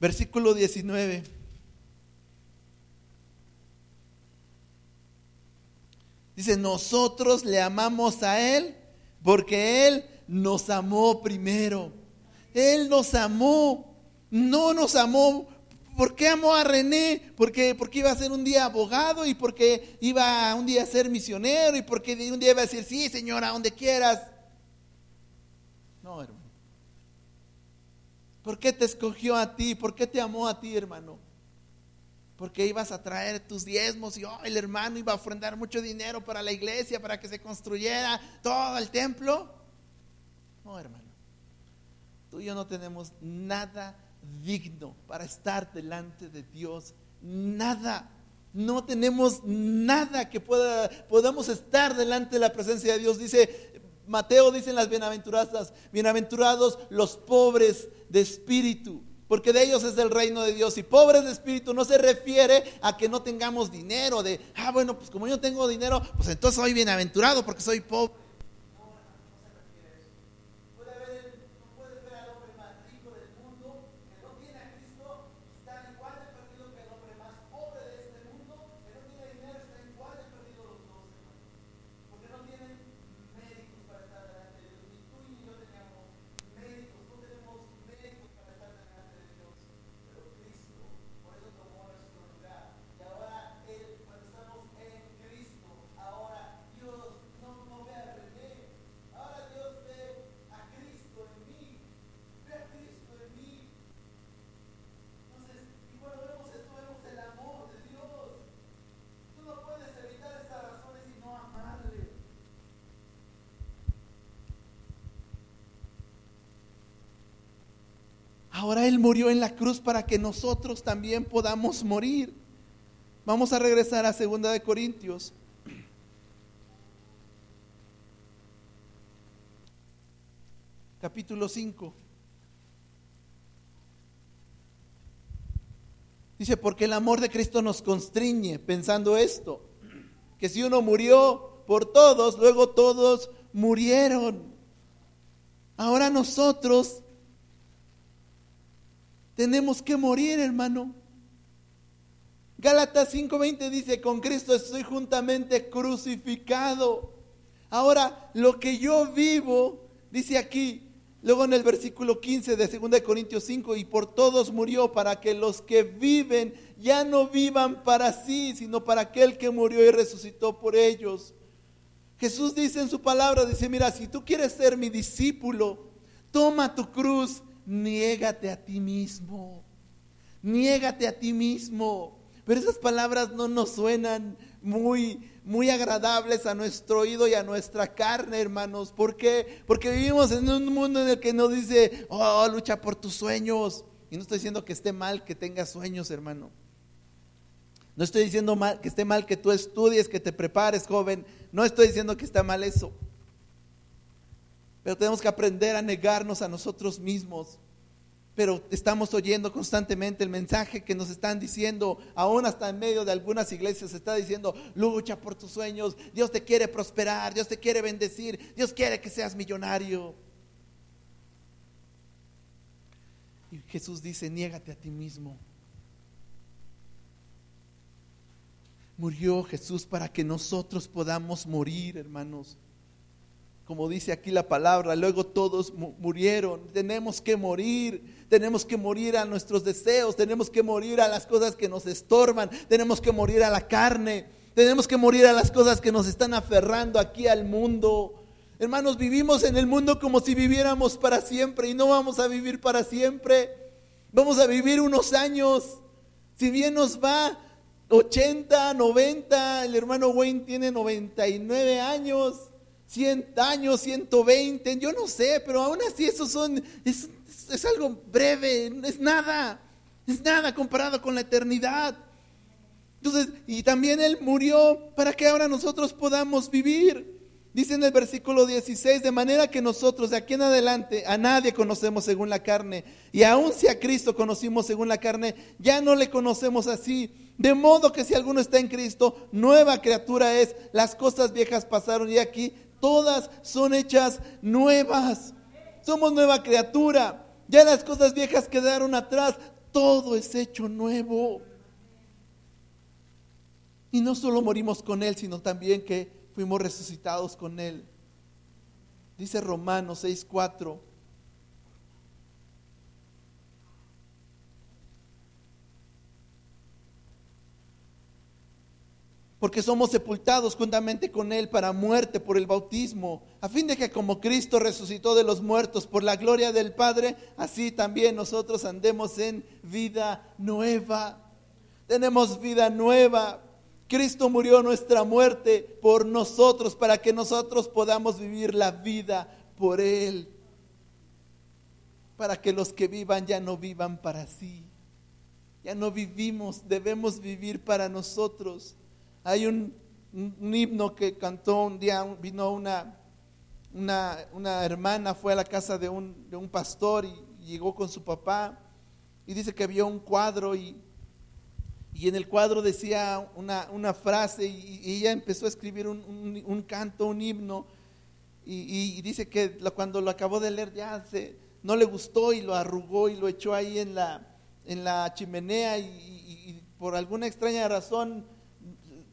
Versículo 19. Dice, nosotros le amamos a Él porque Él nos amó primero. Él nos amó. No nos amó. ¿Por qué amó a René? Porque, porque iba a ser un día abogado y porque iba un día a ser misionero y porque un día iba a decir, sí, señora, donde quieras. No, hermano. ¿Por qué te escogió a ti? ¿Por qué te amó a ti, hermano? Porque ibas a traer tus diezmos y oh, el hermano iba a ofrendar mucho dinero para la iglesia, para que se construyera todo el templo. No, hermano. Tú y yo no tenemos nada digno para estar delante de Dios. Nada. No tenemos nada que pueda, podamos estar delante de la presencia de Dios. Dice Mateo dice en las bienaventuradas, bienaventurados los pobres de espíritu, porque de ellos es el reino de Dios. Y pobres de espíritu no se refiere a que no tengamos dinero, de, ah, bueno, pues como yo tengo dinero, pues entonces soy bienaventurado porque soy pobre. Ahora Él murió en la cruz para que nosotros también podamos morir. Vamos a regresar a 2 de Corintios. Capítulo 5. Dice, porque el amor de Cristo nos constriñe, pensando esto, que si uno murió por todos, luego todos murieron. Ahora nosotros tenemos que morir, hermano. Gálatas 5:20 dice, con Cristo estoy juntamente crucificado. Ahora, lo que yo vivo, dice aquí, luego en el versículo 15 de 2 Corintios 5, y por todos murió para que los que viven ya no vivan para sí, sino para aquel que murió y resucitó por ellos. Jesús dice en su palabra, dice, mira, si tú quieres ser mi discípulo, toma tu cruz, niégate a ti mismo, niégate a ti mismo. Pero esas palabras no nos suenan muy, muy agradables a nuestro oído y a nuestra carne, hermanos. ¿Por qué? Porque vivimos en un mundo en el que nos dice, oh, lucha por tus sueños. Y no estoy diciendo que esté mal que tengas sueños, hermano. No estoy diciendo mal, que esté mal que tú estudies, que te prepares, joven. No estoy diciendo que está mal eso. Pero tenemos que aprender a negarnos a nosotros mismos. Pero estamos oyendo constantemente el mensaje que nos están diciendo, aún hasta en medio de algunas iglesias está diciendo, lucha por tus sueños, Dios te quiere prosperar, Dios te quiere bendecir, Dios quiere que seas millonario. Y Jesús dice, niégate a ti mismo. Murió Jesús para que nosotros podamos morir, hermanos como dice aquí la palabra, luego todos murieron. Tenemos que morir, tenemos que morir a nuestros deseos, tenemos que morir a las cosas que nos estorban, tenemos que morir a la carne, tenemos que morir a las cosas que nos están aferrando aquí al mundo. Hermanos, vivimos en el mundo como si viviéramos para siempre y no vamos a vivir para siempre. Vamos a vivir unos años. Si bien nos va 80, 90, el hermano Wayne tiene 99 años. 100 años, 120, yo no sé, pero aún así eso son, es, es algo breve, es nada, es nada comparado con la eternidad. Entonces, y también Él murió para que ahora nosotros podamos vivir. Dice en el versículo 16, de manera que nosotros de aquí en adelante a nadie conocemos según la carne, y aun si a Cristo conocimos según la carne, ya no le conocemos así. De modo que si alguno está en Cristo, nueva criatura es, las cosas viejas pasaron y aquí todas son hechas nuevas. Somos nueva criatura. Ya las cosas viejas quedaron atrás. Todo es hecho nuevo. Y no solo morimos con Él, sino también que fuimos resucitados con Él. Dice Romanos 6:4. Porque somos sepultados juntamente con Él para muerte por el bautismo, a fin de que como Cristo resucitó de los muertos por la gloria del Padre, así también nosotros andemos en vida nueva. Tenemos vida nueva. Cristo murió nuestra muerte por nosotros, para que nosotros podamos vivir la vida por Él. Para que los que vivan ya no vivan para sí. Ya no vivimos, debemos vivir para nosotros. Hay un, himno que cantó un día, vino una, una, hermana, fue a la casa de un, de un pastor y, llegó con su papá y dice que vio un cuadro y, y en el cuadro decía una, una frase y, ella empezó a escribir un, un, canto, un himno y, y, dice que cuando lo acabó de leer ya se, no le gustó y lo arrugó y lo echó ahí en la, en la chimenea y por alguna extraña razón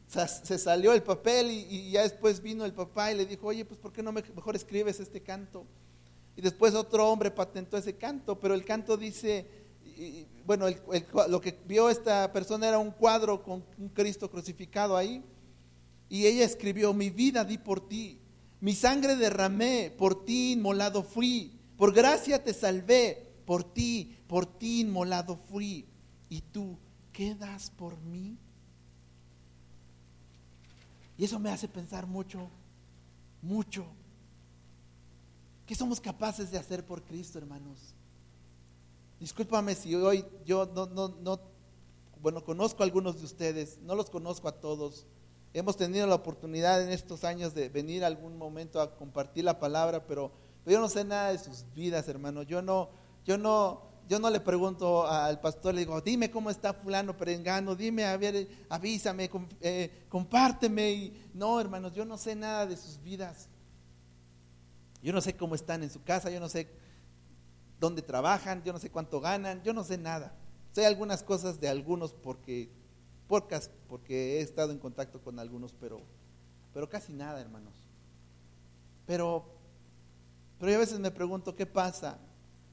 se salió el papel y, ya después vino el papá y le dijo, oye, pues ¿por qué no mejor escribes este canto? Y después otro hombre patentó ese canto, pero el canto dice, bueno, lo que vio esta persona era un cuadro con un Cristo crucificado ahí. Y ella escribió, mi vida di por ti, mi sangre derramé, por ti inmolado fui, por gracia te salvé, por ti, por ti inmolado fui. Y tú, ¿qué das por mí? Y eso me hace pensar mucho, mucho. ¿Qué somos capaces de hacer por Cristo, hermanos? Discúlpame si hoy yo no, no, no, bueno, conozco a algunos de ustedes, no los conozco a todos. Hemos tenido la oportunidad en estos años de venir algún momento a compartir la palabra, pero, pero yo no sé nada de sus vidas, hermanos. Yo no, yo no, yo no le pregunto al pastor, le digo, dime cómo está fulano perengano, dime, a avísame, eh, compárteme. Y, no, hermanos, yo no sé nada de sus vidas. Yo no sé cómo están en su casa, yo no sé dónde trabajan, yo no sé cuánto ganan, yo no sé nada. Sé algunas cosas de algunos porque, porque he estado en contacto con algunos, pero, pero casi nada, hermanos. Pero, pero yo a veces me pregunto, ¿qué pasa?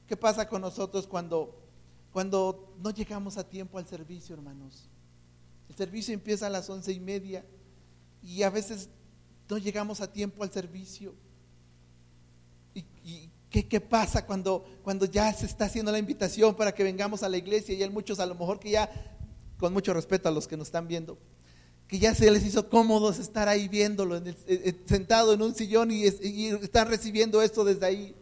¿Qué pasa con nosotros cuando, cuando no llegamos a tiempo al servicio, hermanos? El servicio empieza a las once y media y a veces no llegamos a tiempo al servicio. ¿Y, qué, pasa cuando, cuando ya se está haciendo la invitación para que vengamos a la iglesia? Y hay muchos a lo mejor que ya, con mucho respeto a los que nos están viendo, que ya se les hizo cómodos estar ahí viéndolo, eh, eh, sentado en un sillón y, y están recibiendo esto desde ahí.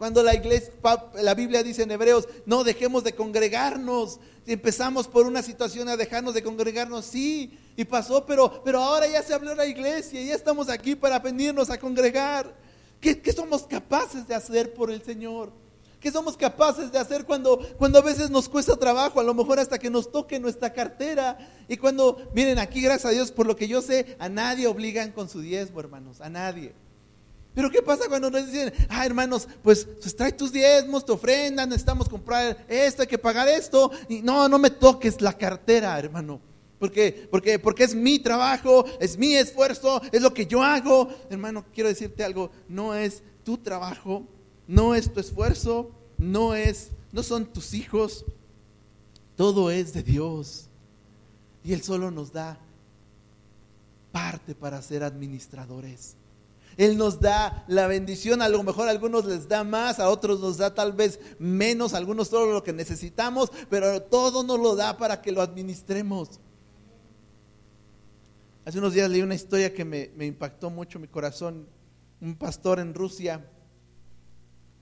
Cuando la iglesia, la Biblia dice en Hebreos, no dejemos de congregarnos. Empezamos por una situación a dejarnos de congregarnos, sí, y pasó, pero, pero ahora ya se habló la iglesia, ya estamos aquí para venirnos a congregar. ¿Qué, somos capaces de hacer por el Señor? ¿Qué somos capaces de hacer cuando, cuando a veces nos cuesta trabajo? A lo mejor hasta que nos toque nuestra cartera. Y cuando, miren, aquí gracias a Dios, por lo que yo sé, a nadie obligan con su diezmo, hermanos, a nadie. Pero ¿qué pasa cuando nos dicen, ah, hermanos, pues, pues, trae tus diezmos, tu ofrenda, necesitamos comprar esto, hay que pagar esto? Y no, no me toques la cartera, hermano. Porque, porque, porque es mi trabajo, es mi esfuerzo, es lo que yo hago. Hermano, quiero decirte algo, no es tu trabajo, no es tu esfuerzo, no es, no son tus hijos, todo es de Dios. Y Él solo nos da parte para ser administradores. Él nos da la bendición, a lo mejor a algunos les da más, a otros nos da tal vez menos, a algunos todo lo que necesitamos, pero todo nos lo da para que lo administremos. Hace unos días leí una historia que me, impactó mucho mi corazón. Un pastor en Rusia,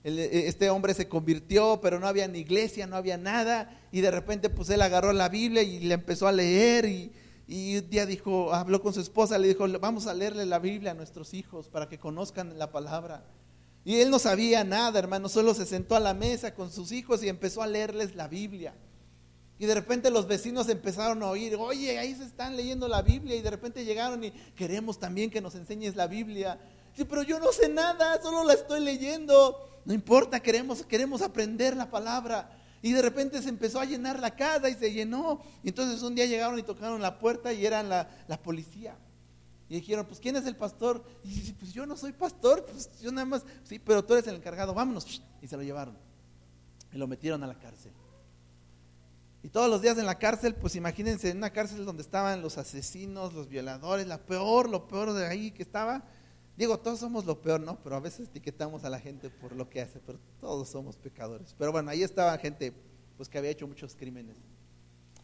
e, este hombre se convirtió, pero no había ni iglesia, no había nada, y de repente pues él agarró la Biblia y le empezó a leer y, y un día dijo, habló con su esposa, le dijo, vamos a leerle la Biblia a nuestros hijos para que conozcan la palabra. Y él no sabía nada, hermano, solo se sentó a la mesa con sus hijos y empezó a leerles la Biblia. Y de repente los vecinos empezaron a oír, oye, ahí se están leyendo la Biblia. Y de repente llegaron y queremos también que nos enseñes la Biblia. Sí, pero yo no sé nada, solo la estoy leyendo. No importa, queremos, queremos aprender la palabra. Y de repente se empezó a llenar la casa y se llenó. Y entonces un día llegaron y tocaron la puerta y eran la, policía. Y dijeron, pues ¿quién es el pastor? Y pues yo no soy pastor, pues yo nada más, sí, pero tú eres el encargado, vámonos. Y se lo llevaron. Y lo metieron a la cárcel. Y todos los días en la cárcel, pues imagínense, en una cárcel donde estaban los asesinos, los violadores, la peor, lo peor de ahí que estaba. Digo, todos somos lo peor, ¿no? Pero a veces etiquetamos a la gente por lo que hace, pero todos somos pecadores. Pero bueno, ahí estaba gente pues que había hecho muchos crímenes.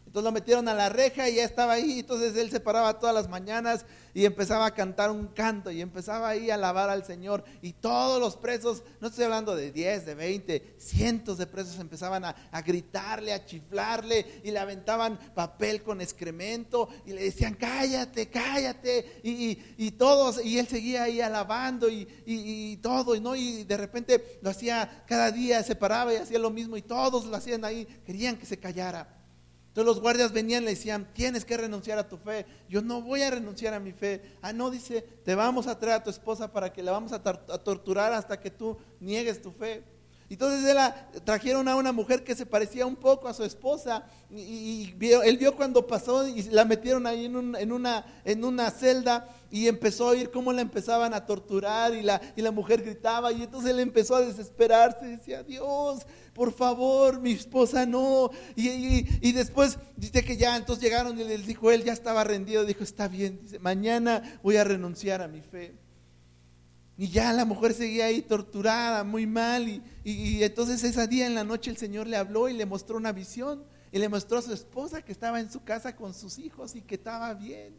Entonces lo metieron a la reja y ya estaba ahí. Entonces él se paraba todas las mañanas y empezaba a cantar un canto y empezaba ahí a alabar al Señor. Y todos los presos, no estoy hablando de 10, de 20, cientos de presos empezaban a, gritarle, a chiflarle y le aventaban papel con excremento y le decían, cállate, cállate. Y, todos, y él seguía ahí alabando y, y, todo. Y, ¿no? y de repente lo hacía cada día, se paraba y hacía lo mismo y todos lo hacían ahí, querían que se callara. Entonces los guardias venían y le decían, tienes que renunciar a tu fe. Yo no voy a renunciar a mi fe. Ah, no, dice, te vamos a traer a tu esposa para que la vamos a, torturar hasta que tú niegues tu fe. Entonces él trajeron a una mujer que se parecía un poco a su esposa y, él vio cuando pasó y la metieron ahí en, una, en una celda y empezó a oír cómo la empezaban a torturar y la, y la mujer gritaba y entonces él empezó a desesperarse y decía, Dios, por favor, mi esposa no. Y, y, después dice que ya, entonces llegaron y le dijo, él ya estaba rendido, dijo, está bien, dice, mañana voy a renunciar a mi fe. Y ya la mujer seguía ahí torturada, muy mal. Y, y, entonces ese día en la noche el Señor le habló y le mostró una visión. Y le mostró a su esposa que estaba en su casa con sus hijos y que estaba bien.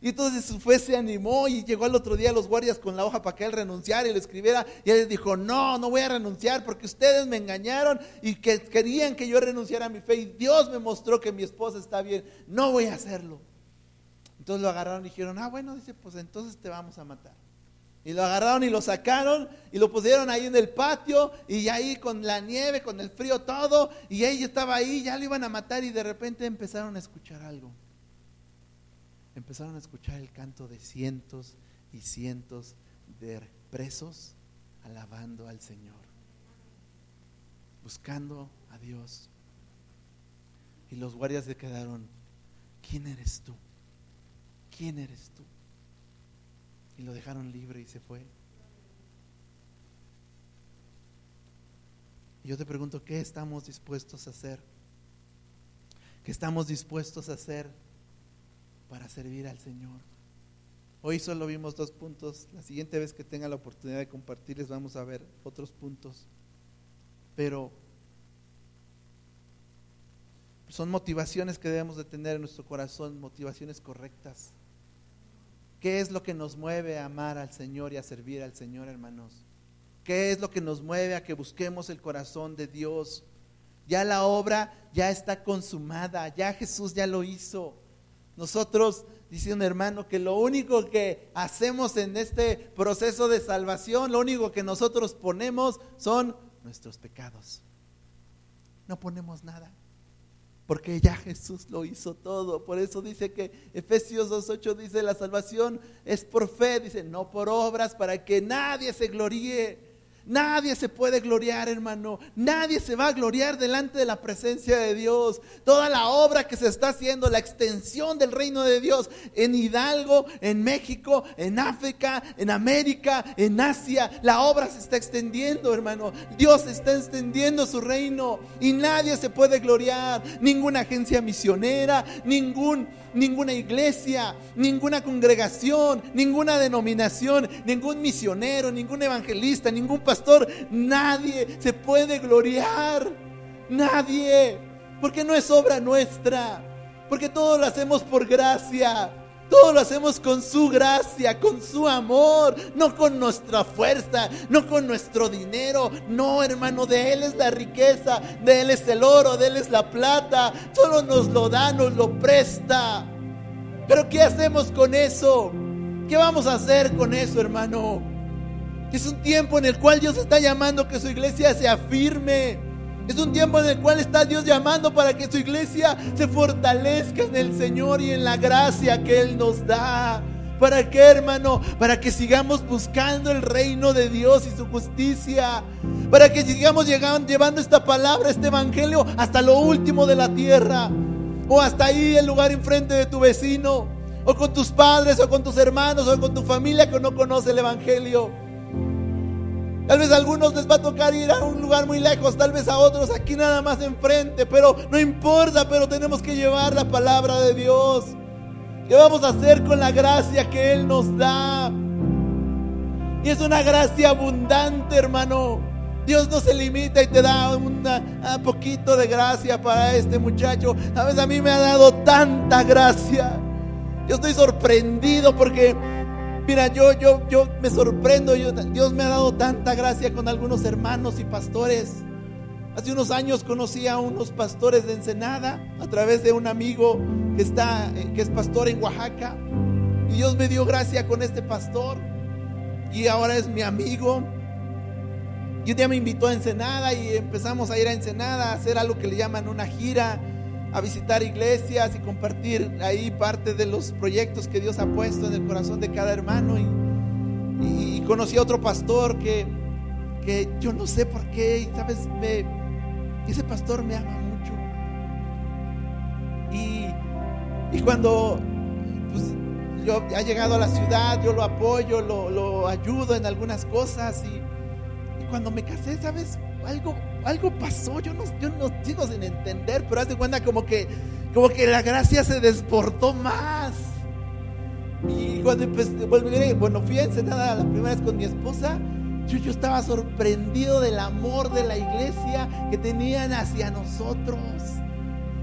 Y entonces su fe se animó y llegó al otro día los guardias con la hoja para que él renunciara y lo escribiera. Y él dijo, no, no voy a renunciar porque ustedes me engañaron y que querían que yo renunciara a mi fe. Y Dios me mostró que mi esposa está bien. No voy a hacerlo. Entonces lo agarraron y dijeron, ah, bueno, dice, pues entonces te vamos a matar. Y lo agarraron y lo sacaron y lo pusieron ahí en el patio y ahí con la nieve, con el frío, todo. Y ella estaba ahí, ya lo iban a matar y de repente empezaron a escuchar algo. Empezaron a escuchar el canto de cientos y cientos de presos alabando al Señor. buscando a Dios. Y los guardias se quedaron, ¿quién eres tú? ¿Quién eres tú? Y lo dejaron libre y se fue. yo te pregunto, ¿qué estamos dispuestos a hacer? ¿Qué estamos dispuestos a hacer para servir al Señor? Hoy solo vimos dos puntos. La siguiente vez que tenga la oportunidad de compartirles vamos a ver otros puntos. Pero son motivaciones que debemos de tener en nuestro corazón, motivaciones correctas. ¿Qué es lo que nos mueve a amar al Señor y a servir al Señor, hermanos? ¿Qué es lo que nos mueve a que busquemos el corazón de Dios? Ya la obra ya está consumada, ya Jesús ya lo hizo. Nosotros, dice un hermano, que lo único que hacemos en este proceso de salvación, lo único que nosotros ponemos son nuestros pecados. No ponemos nada porque ya Jesús lo hizo todo. Por eso dice que Efesios 2.8 dice, la salvación es por fe, dice, no por obras, para que nadie se gloríe. Nadie se puede gloriar, hermano. Nadie se va a gloriar delante de la presencia de Dios. Toda la obra que se está haciendo, la extensión del reino de Dios en Hidalgo, en México, en África, en América, en Asia, la obra se está extendiendo, hermano. Dios está extendiendo su reino y nadie se puede gloriar. Ninguna agencia misionera, ningún ninguna iglesia, ninguna congregación, ninguna denominación, ningún misionero, ningún evangelista, ningún pastor, nadie se puede gloriar. Nadie. Porque no es obra nuestra. Porque todo lo hacemos por gracia. Todo lo hacemos con su gracia, con su amor, no con nuestra fuerza, no con nuestro dinero. No, hermano, de Él es la riqueza, de Él es el oro, de Él es la plata. Solo nos lo da, nos lo presta. Pero ¿qué hacemos con eso? ¿Qué vamos a hacer con eso, hermano? Es un tiempo en el cual Dios está llamando que su iglesia se afirme. Es un tiempo en el cual está Dios llamando para que su iglesia se fortalezca en el Señor y en la gracia que Él nos da. ¿Para qué, hermano? Para que sigamos buscando el reino de Dios y su justicia. Para que sigamos llegando, llevando esta palabra, este evangelio, hasta lo último de la tierra. O hasta ahí, el lugar enfrente de tu vecino. O con tus padres, o con tus hermanos, o con tu familia que no conoce el evangelio. Tal vez a algunos les va a tocar ir a un lugar muy lejos, tal vez a otros aquí nada más enfrente, pero no importa, pero tenemos que llevar la palabra de Dios. ¿Qué vamos a hacer con la gracia que Él nos da? Y es una gracia abundante, hermano. Dios no se limita y te da un poquito de gracia para este muchacho. A veces a mí me ha dado tanta gracia. Yo estoy sorprendido porque Mira, yo, yo, yo me sorprendo, Dios me ha dado tanta gracia con algunos hermanos y pastores. Hace unos años conocí a unos pastores de Ensenada a través de un amigo que, está, que es pastor en Oaxaca. Y Dios me dio gracia con este pastor. Y ahora es mi amigo. Y un día me invitó a Ensenada y empezamos a ir a Ensenada a hacer algo que le llaman una gira a visitar iglesias y compartir ahí parte de los proyectos que Dios ha puesto en el corazón de cada hermano. Y, conocí a otro pastor que, que yo no sé por qué, y sabes, me, ese pastor me ama mucho. Y, cuando pues, yo ha llegado a la ciudad, yo lo apoyo, lo, lo ayudo en algunas cosas. Y, y cuando me casé, sabes, algo algo pasó, yo no, yo no sigo sin entender, pero haz de cuenta como que, como que la gracia se desportó más. Y cuando empecé, bueno, fui a Ensenada la primera vez con mi esposa, yo, estaba sorprendido del amor de la iglesia que tenían hacia nosotros.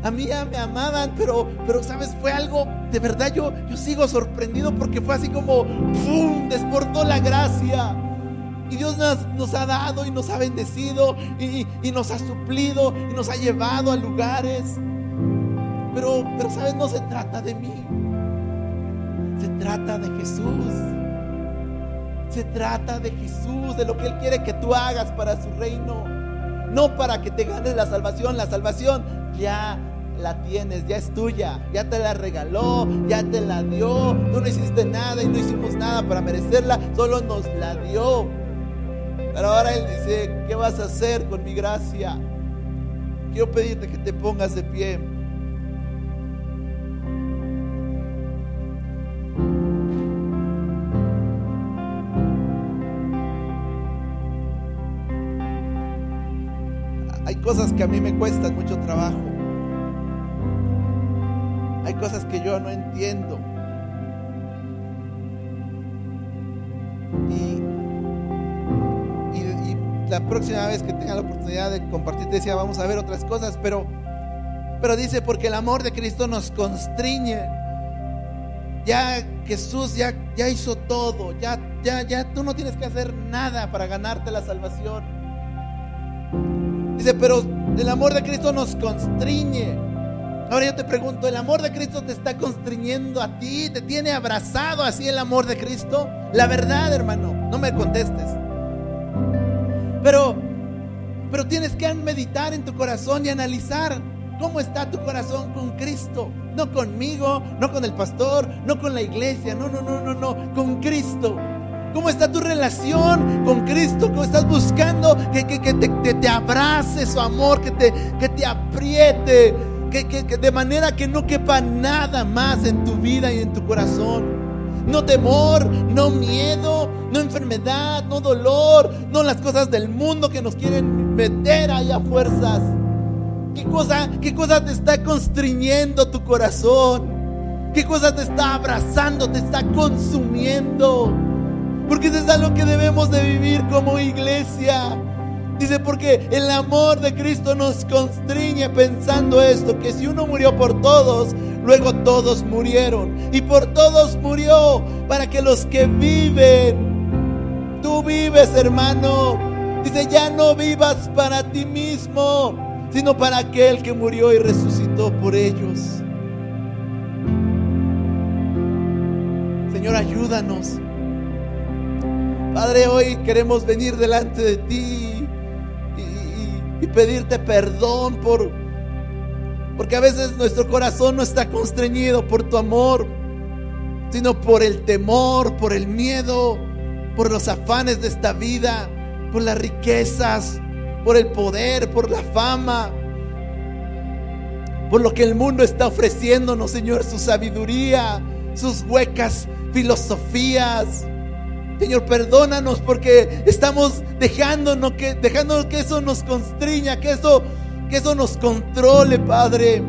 A mí ya me amaban, pero, pero sabes, fue algo, de verdad yo, yo sigo sorprendido porque fue así como, ¡pum!, desportó la gracia. Y Dios nos, ha dado y nos ha bendecido y, nos ha suplido y nos ha llevado a lugares. Pero, pero, ¿sabes? No se trata de mí. Se trata de Jesús. Se trata de Jesús, de lo que Él quiere que tú hagas para su reino. No para que te ganes la salvación. La salvación ya la tienes, ya es tuya, ya te la regaló, ya te la dio. Tú no hiciste nada y no hicimos nada para merecerla, solo nos la dio. Pero ahora Él dice, ¿qué vas a hacer con mi gracia? Quiero pedirte que te pongas de pie. Hay cosas que a mí me cuestan mucho trabajo. Hay cosas que yo no entiendo. La próxima vez que tenga la oportunidad de compartir, decía, vamos a ver otras cosas, pero, pero dice, porque el amor de Cristo nos constriñe. Ya Jesús ya, ya hizo todo, ya, ya, ya tú no tienes que hacer nada para ganarte la salvación. Dice, pero el amor de Cristo nos constriñe. Ahora yo te pregunto, ¿el amor de Cristo te está constriñendo a ti? ¿Te tiene abrazado así el amor de Cristo? La verdad, hermano, no me contestes. Pero, pero tienes que meditar en tu corazón y analizar cómo está tu corazón con Cristo. No conmigo, no con el pastor, no con la iglesia, no, no, no, no, no, con Cristo. ¿Cómo está tu relación con Cristo? ¿Cómo estás buscando que, te, te, abrace su amor, que te, que te apriete, que, que de manera que no quepa nada más en tu vida y en tu corazón? No temor, no miedo, no enfermedad, no dolor, no las cosas del mundo que nos quieren meter ahí a fuerzas. ¿Qué cosa, qué cosa te está constriñendo tu corazón? ¿Qué cosa te está abrazando, te está consumiendo? Porque eso es algo que debemos de vivir como iglesia. Dice, porque el amor de Cristo nos constriñe pensando esto, que si uno murió por todos, luego todos murieron. Y por todos murió, para que los que viven, tú vives hermano. Dice, ya no vivas para ti mismo, sino para aquel que murió y resucitó por ellos. Señor, ayúdanos. Padre, hoy queremos venir delante de ti y pedirte perdón por porque a veces nuestro corazón no está constreñido por tu amor, sino por el temor, por el miedo, por los afanes de esta vida, por las riquezas, por el poder, por la fama, por lo que el mundo está ofreciéndonos, Señor, su sabiduría, sus huecas filosofías. Señor, perdónanos porque estamos dejándonos que, dejándonos que eso nos constriña, que eso, que eso nos controle, Padre.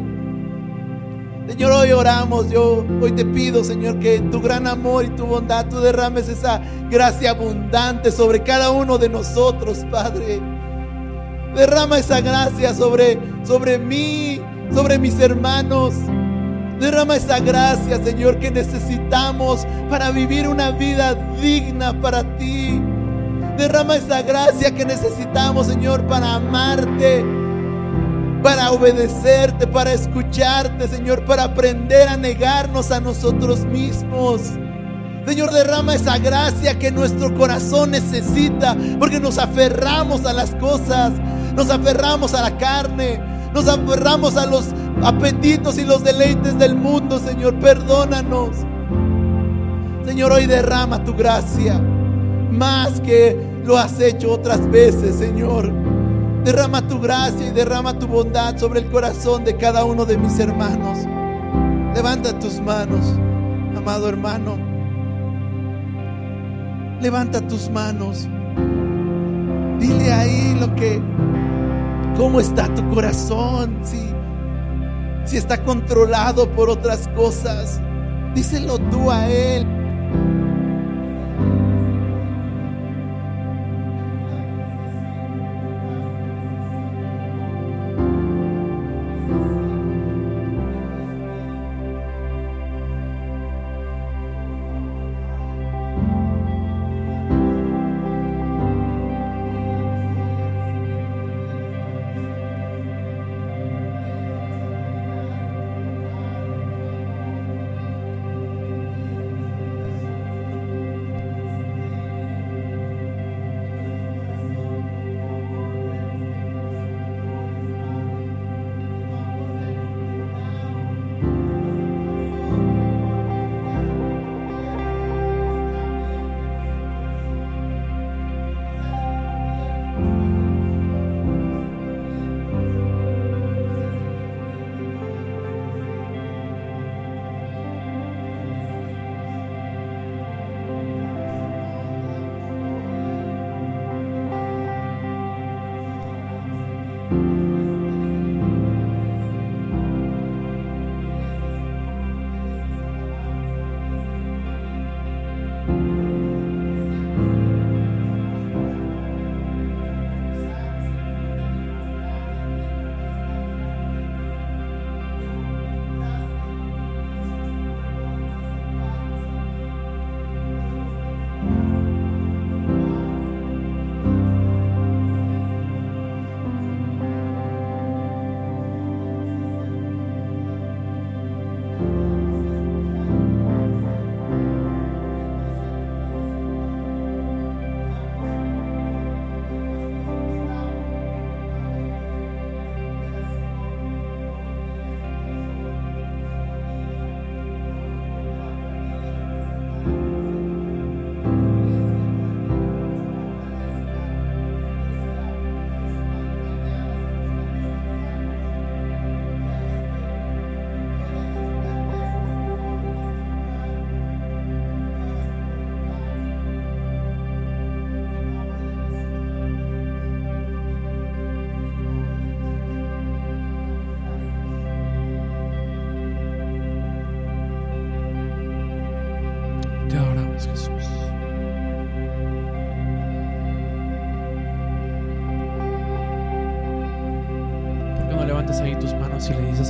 Señor, hoy oramos, yo hoy te pido, Señor, que tu gran amor y tu bondad, tú derrames esa gracia abundante sobre cada uno de nosotros, Padre. Derrama esa gracia sobre, sobre mí, sobre mis hermanos. Derrama esa gracia, Señor, que necesitamos para vivir una vida digna para ti. Derrama esa gracia que necesitamos, Señor, para amarte, para obedecerte, para escucharte, Señor, para aprender a negarnos a nosotros mismos. Señor, derrama esa gracia que nuestro corazón necesita, porque nos aferramos a las cosas, nos aferramos a la carne, nos aferramos a los apetitos y los deleites del mundo, Señor. Perdónanos. Señor, hoy derrama tu gracia más que lo has hecho otras veces, Señor. Derrama tu gracia y derrama tu bondad sobre el corazón de cada uno de mis hermanos. Levanta tus manos, amado hermano. Levanta tus manos. Dile ahí lo que, cómo está tu corazón. Si si está controlado por otras cosas, díselo tú a Él.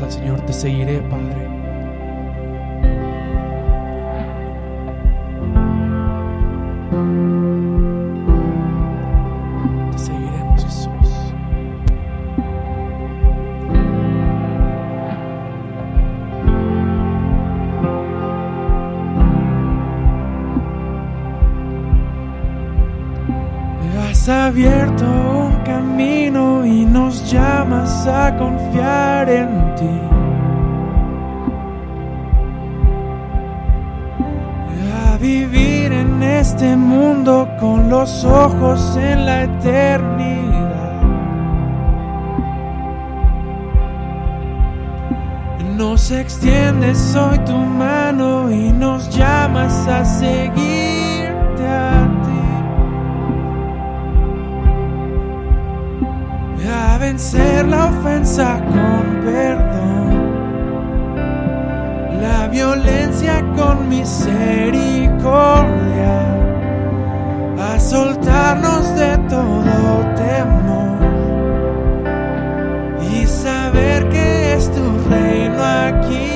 Al Señor, te seguiré, Padre. Los ojos en la eternidad. Nos extiendes hoy tu mano y nos llamas a seguirte a ti. a vencer la ofensa con perdón, la violencia con misericordia, soltarnos de todo temor y saber que es tu reino aquí.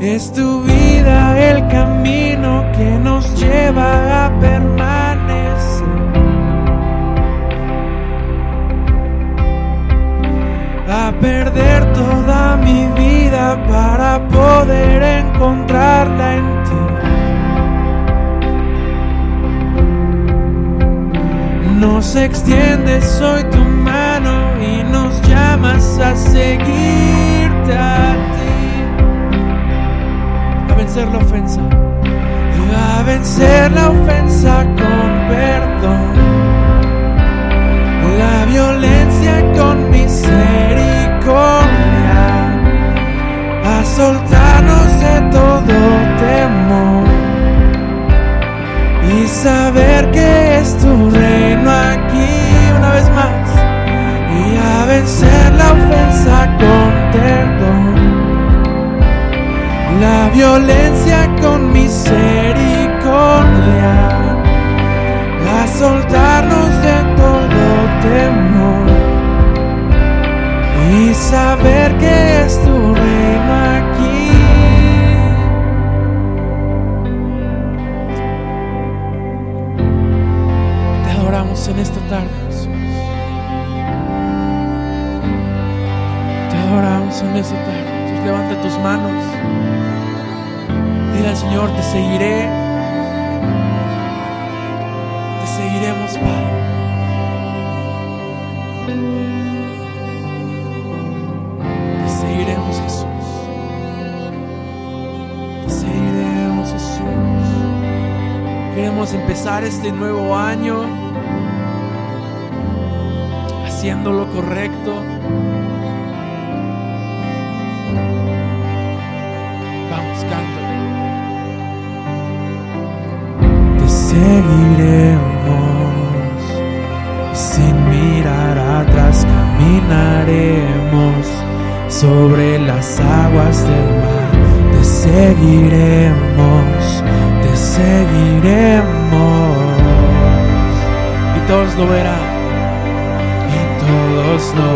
Es tu vida el camino que nos lleva a permanecer. A perder toda mi vida para poder encontrarla en Nos extiendes hoy tu mano y nos llamas a seguirte a ti. A vencer la ofensa, a vencer la ofensa con perdón, la violencia con misericordia, a soltarnos de todo temor y saber que es tu reino aquí una vez más. Y a vencer la ofensa con perdón la violencia con misericordia, a soltarnos de todo temor. Y saber que es tu reino en esta tarde, Jesús. Te adoramos en esta tarde. Jesús, levanta tus manos. Dile al Señor, te seguiré. Te seguiremos, Padre. Te seguiremos, Jesús. Te seguiremos, Jesús. Queremos empezar este nuevo año haciendo lo correcto. Vamos, canta. Te seguiremos sin mirar atrás caminaremos sobre las aguas del mar. Te seguiremos, te seguiremos y todos lo verán. Y todos lo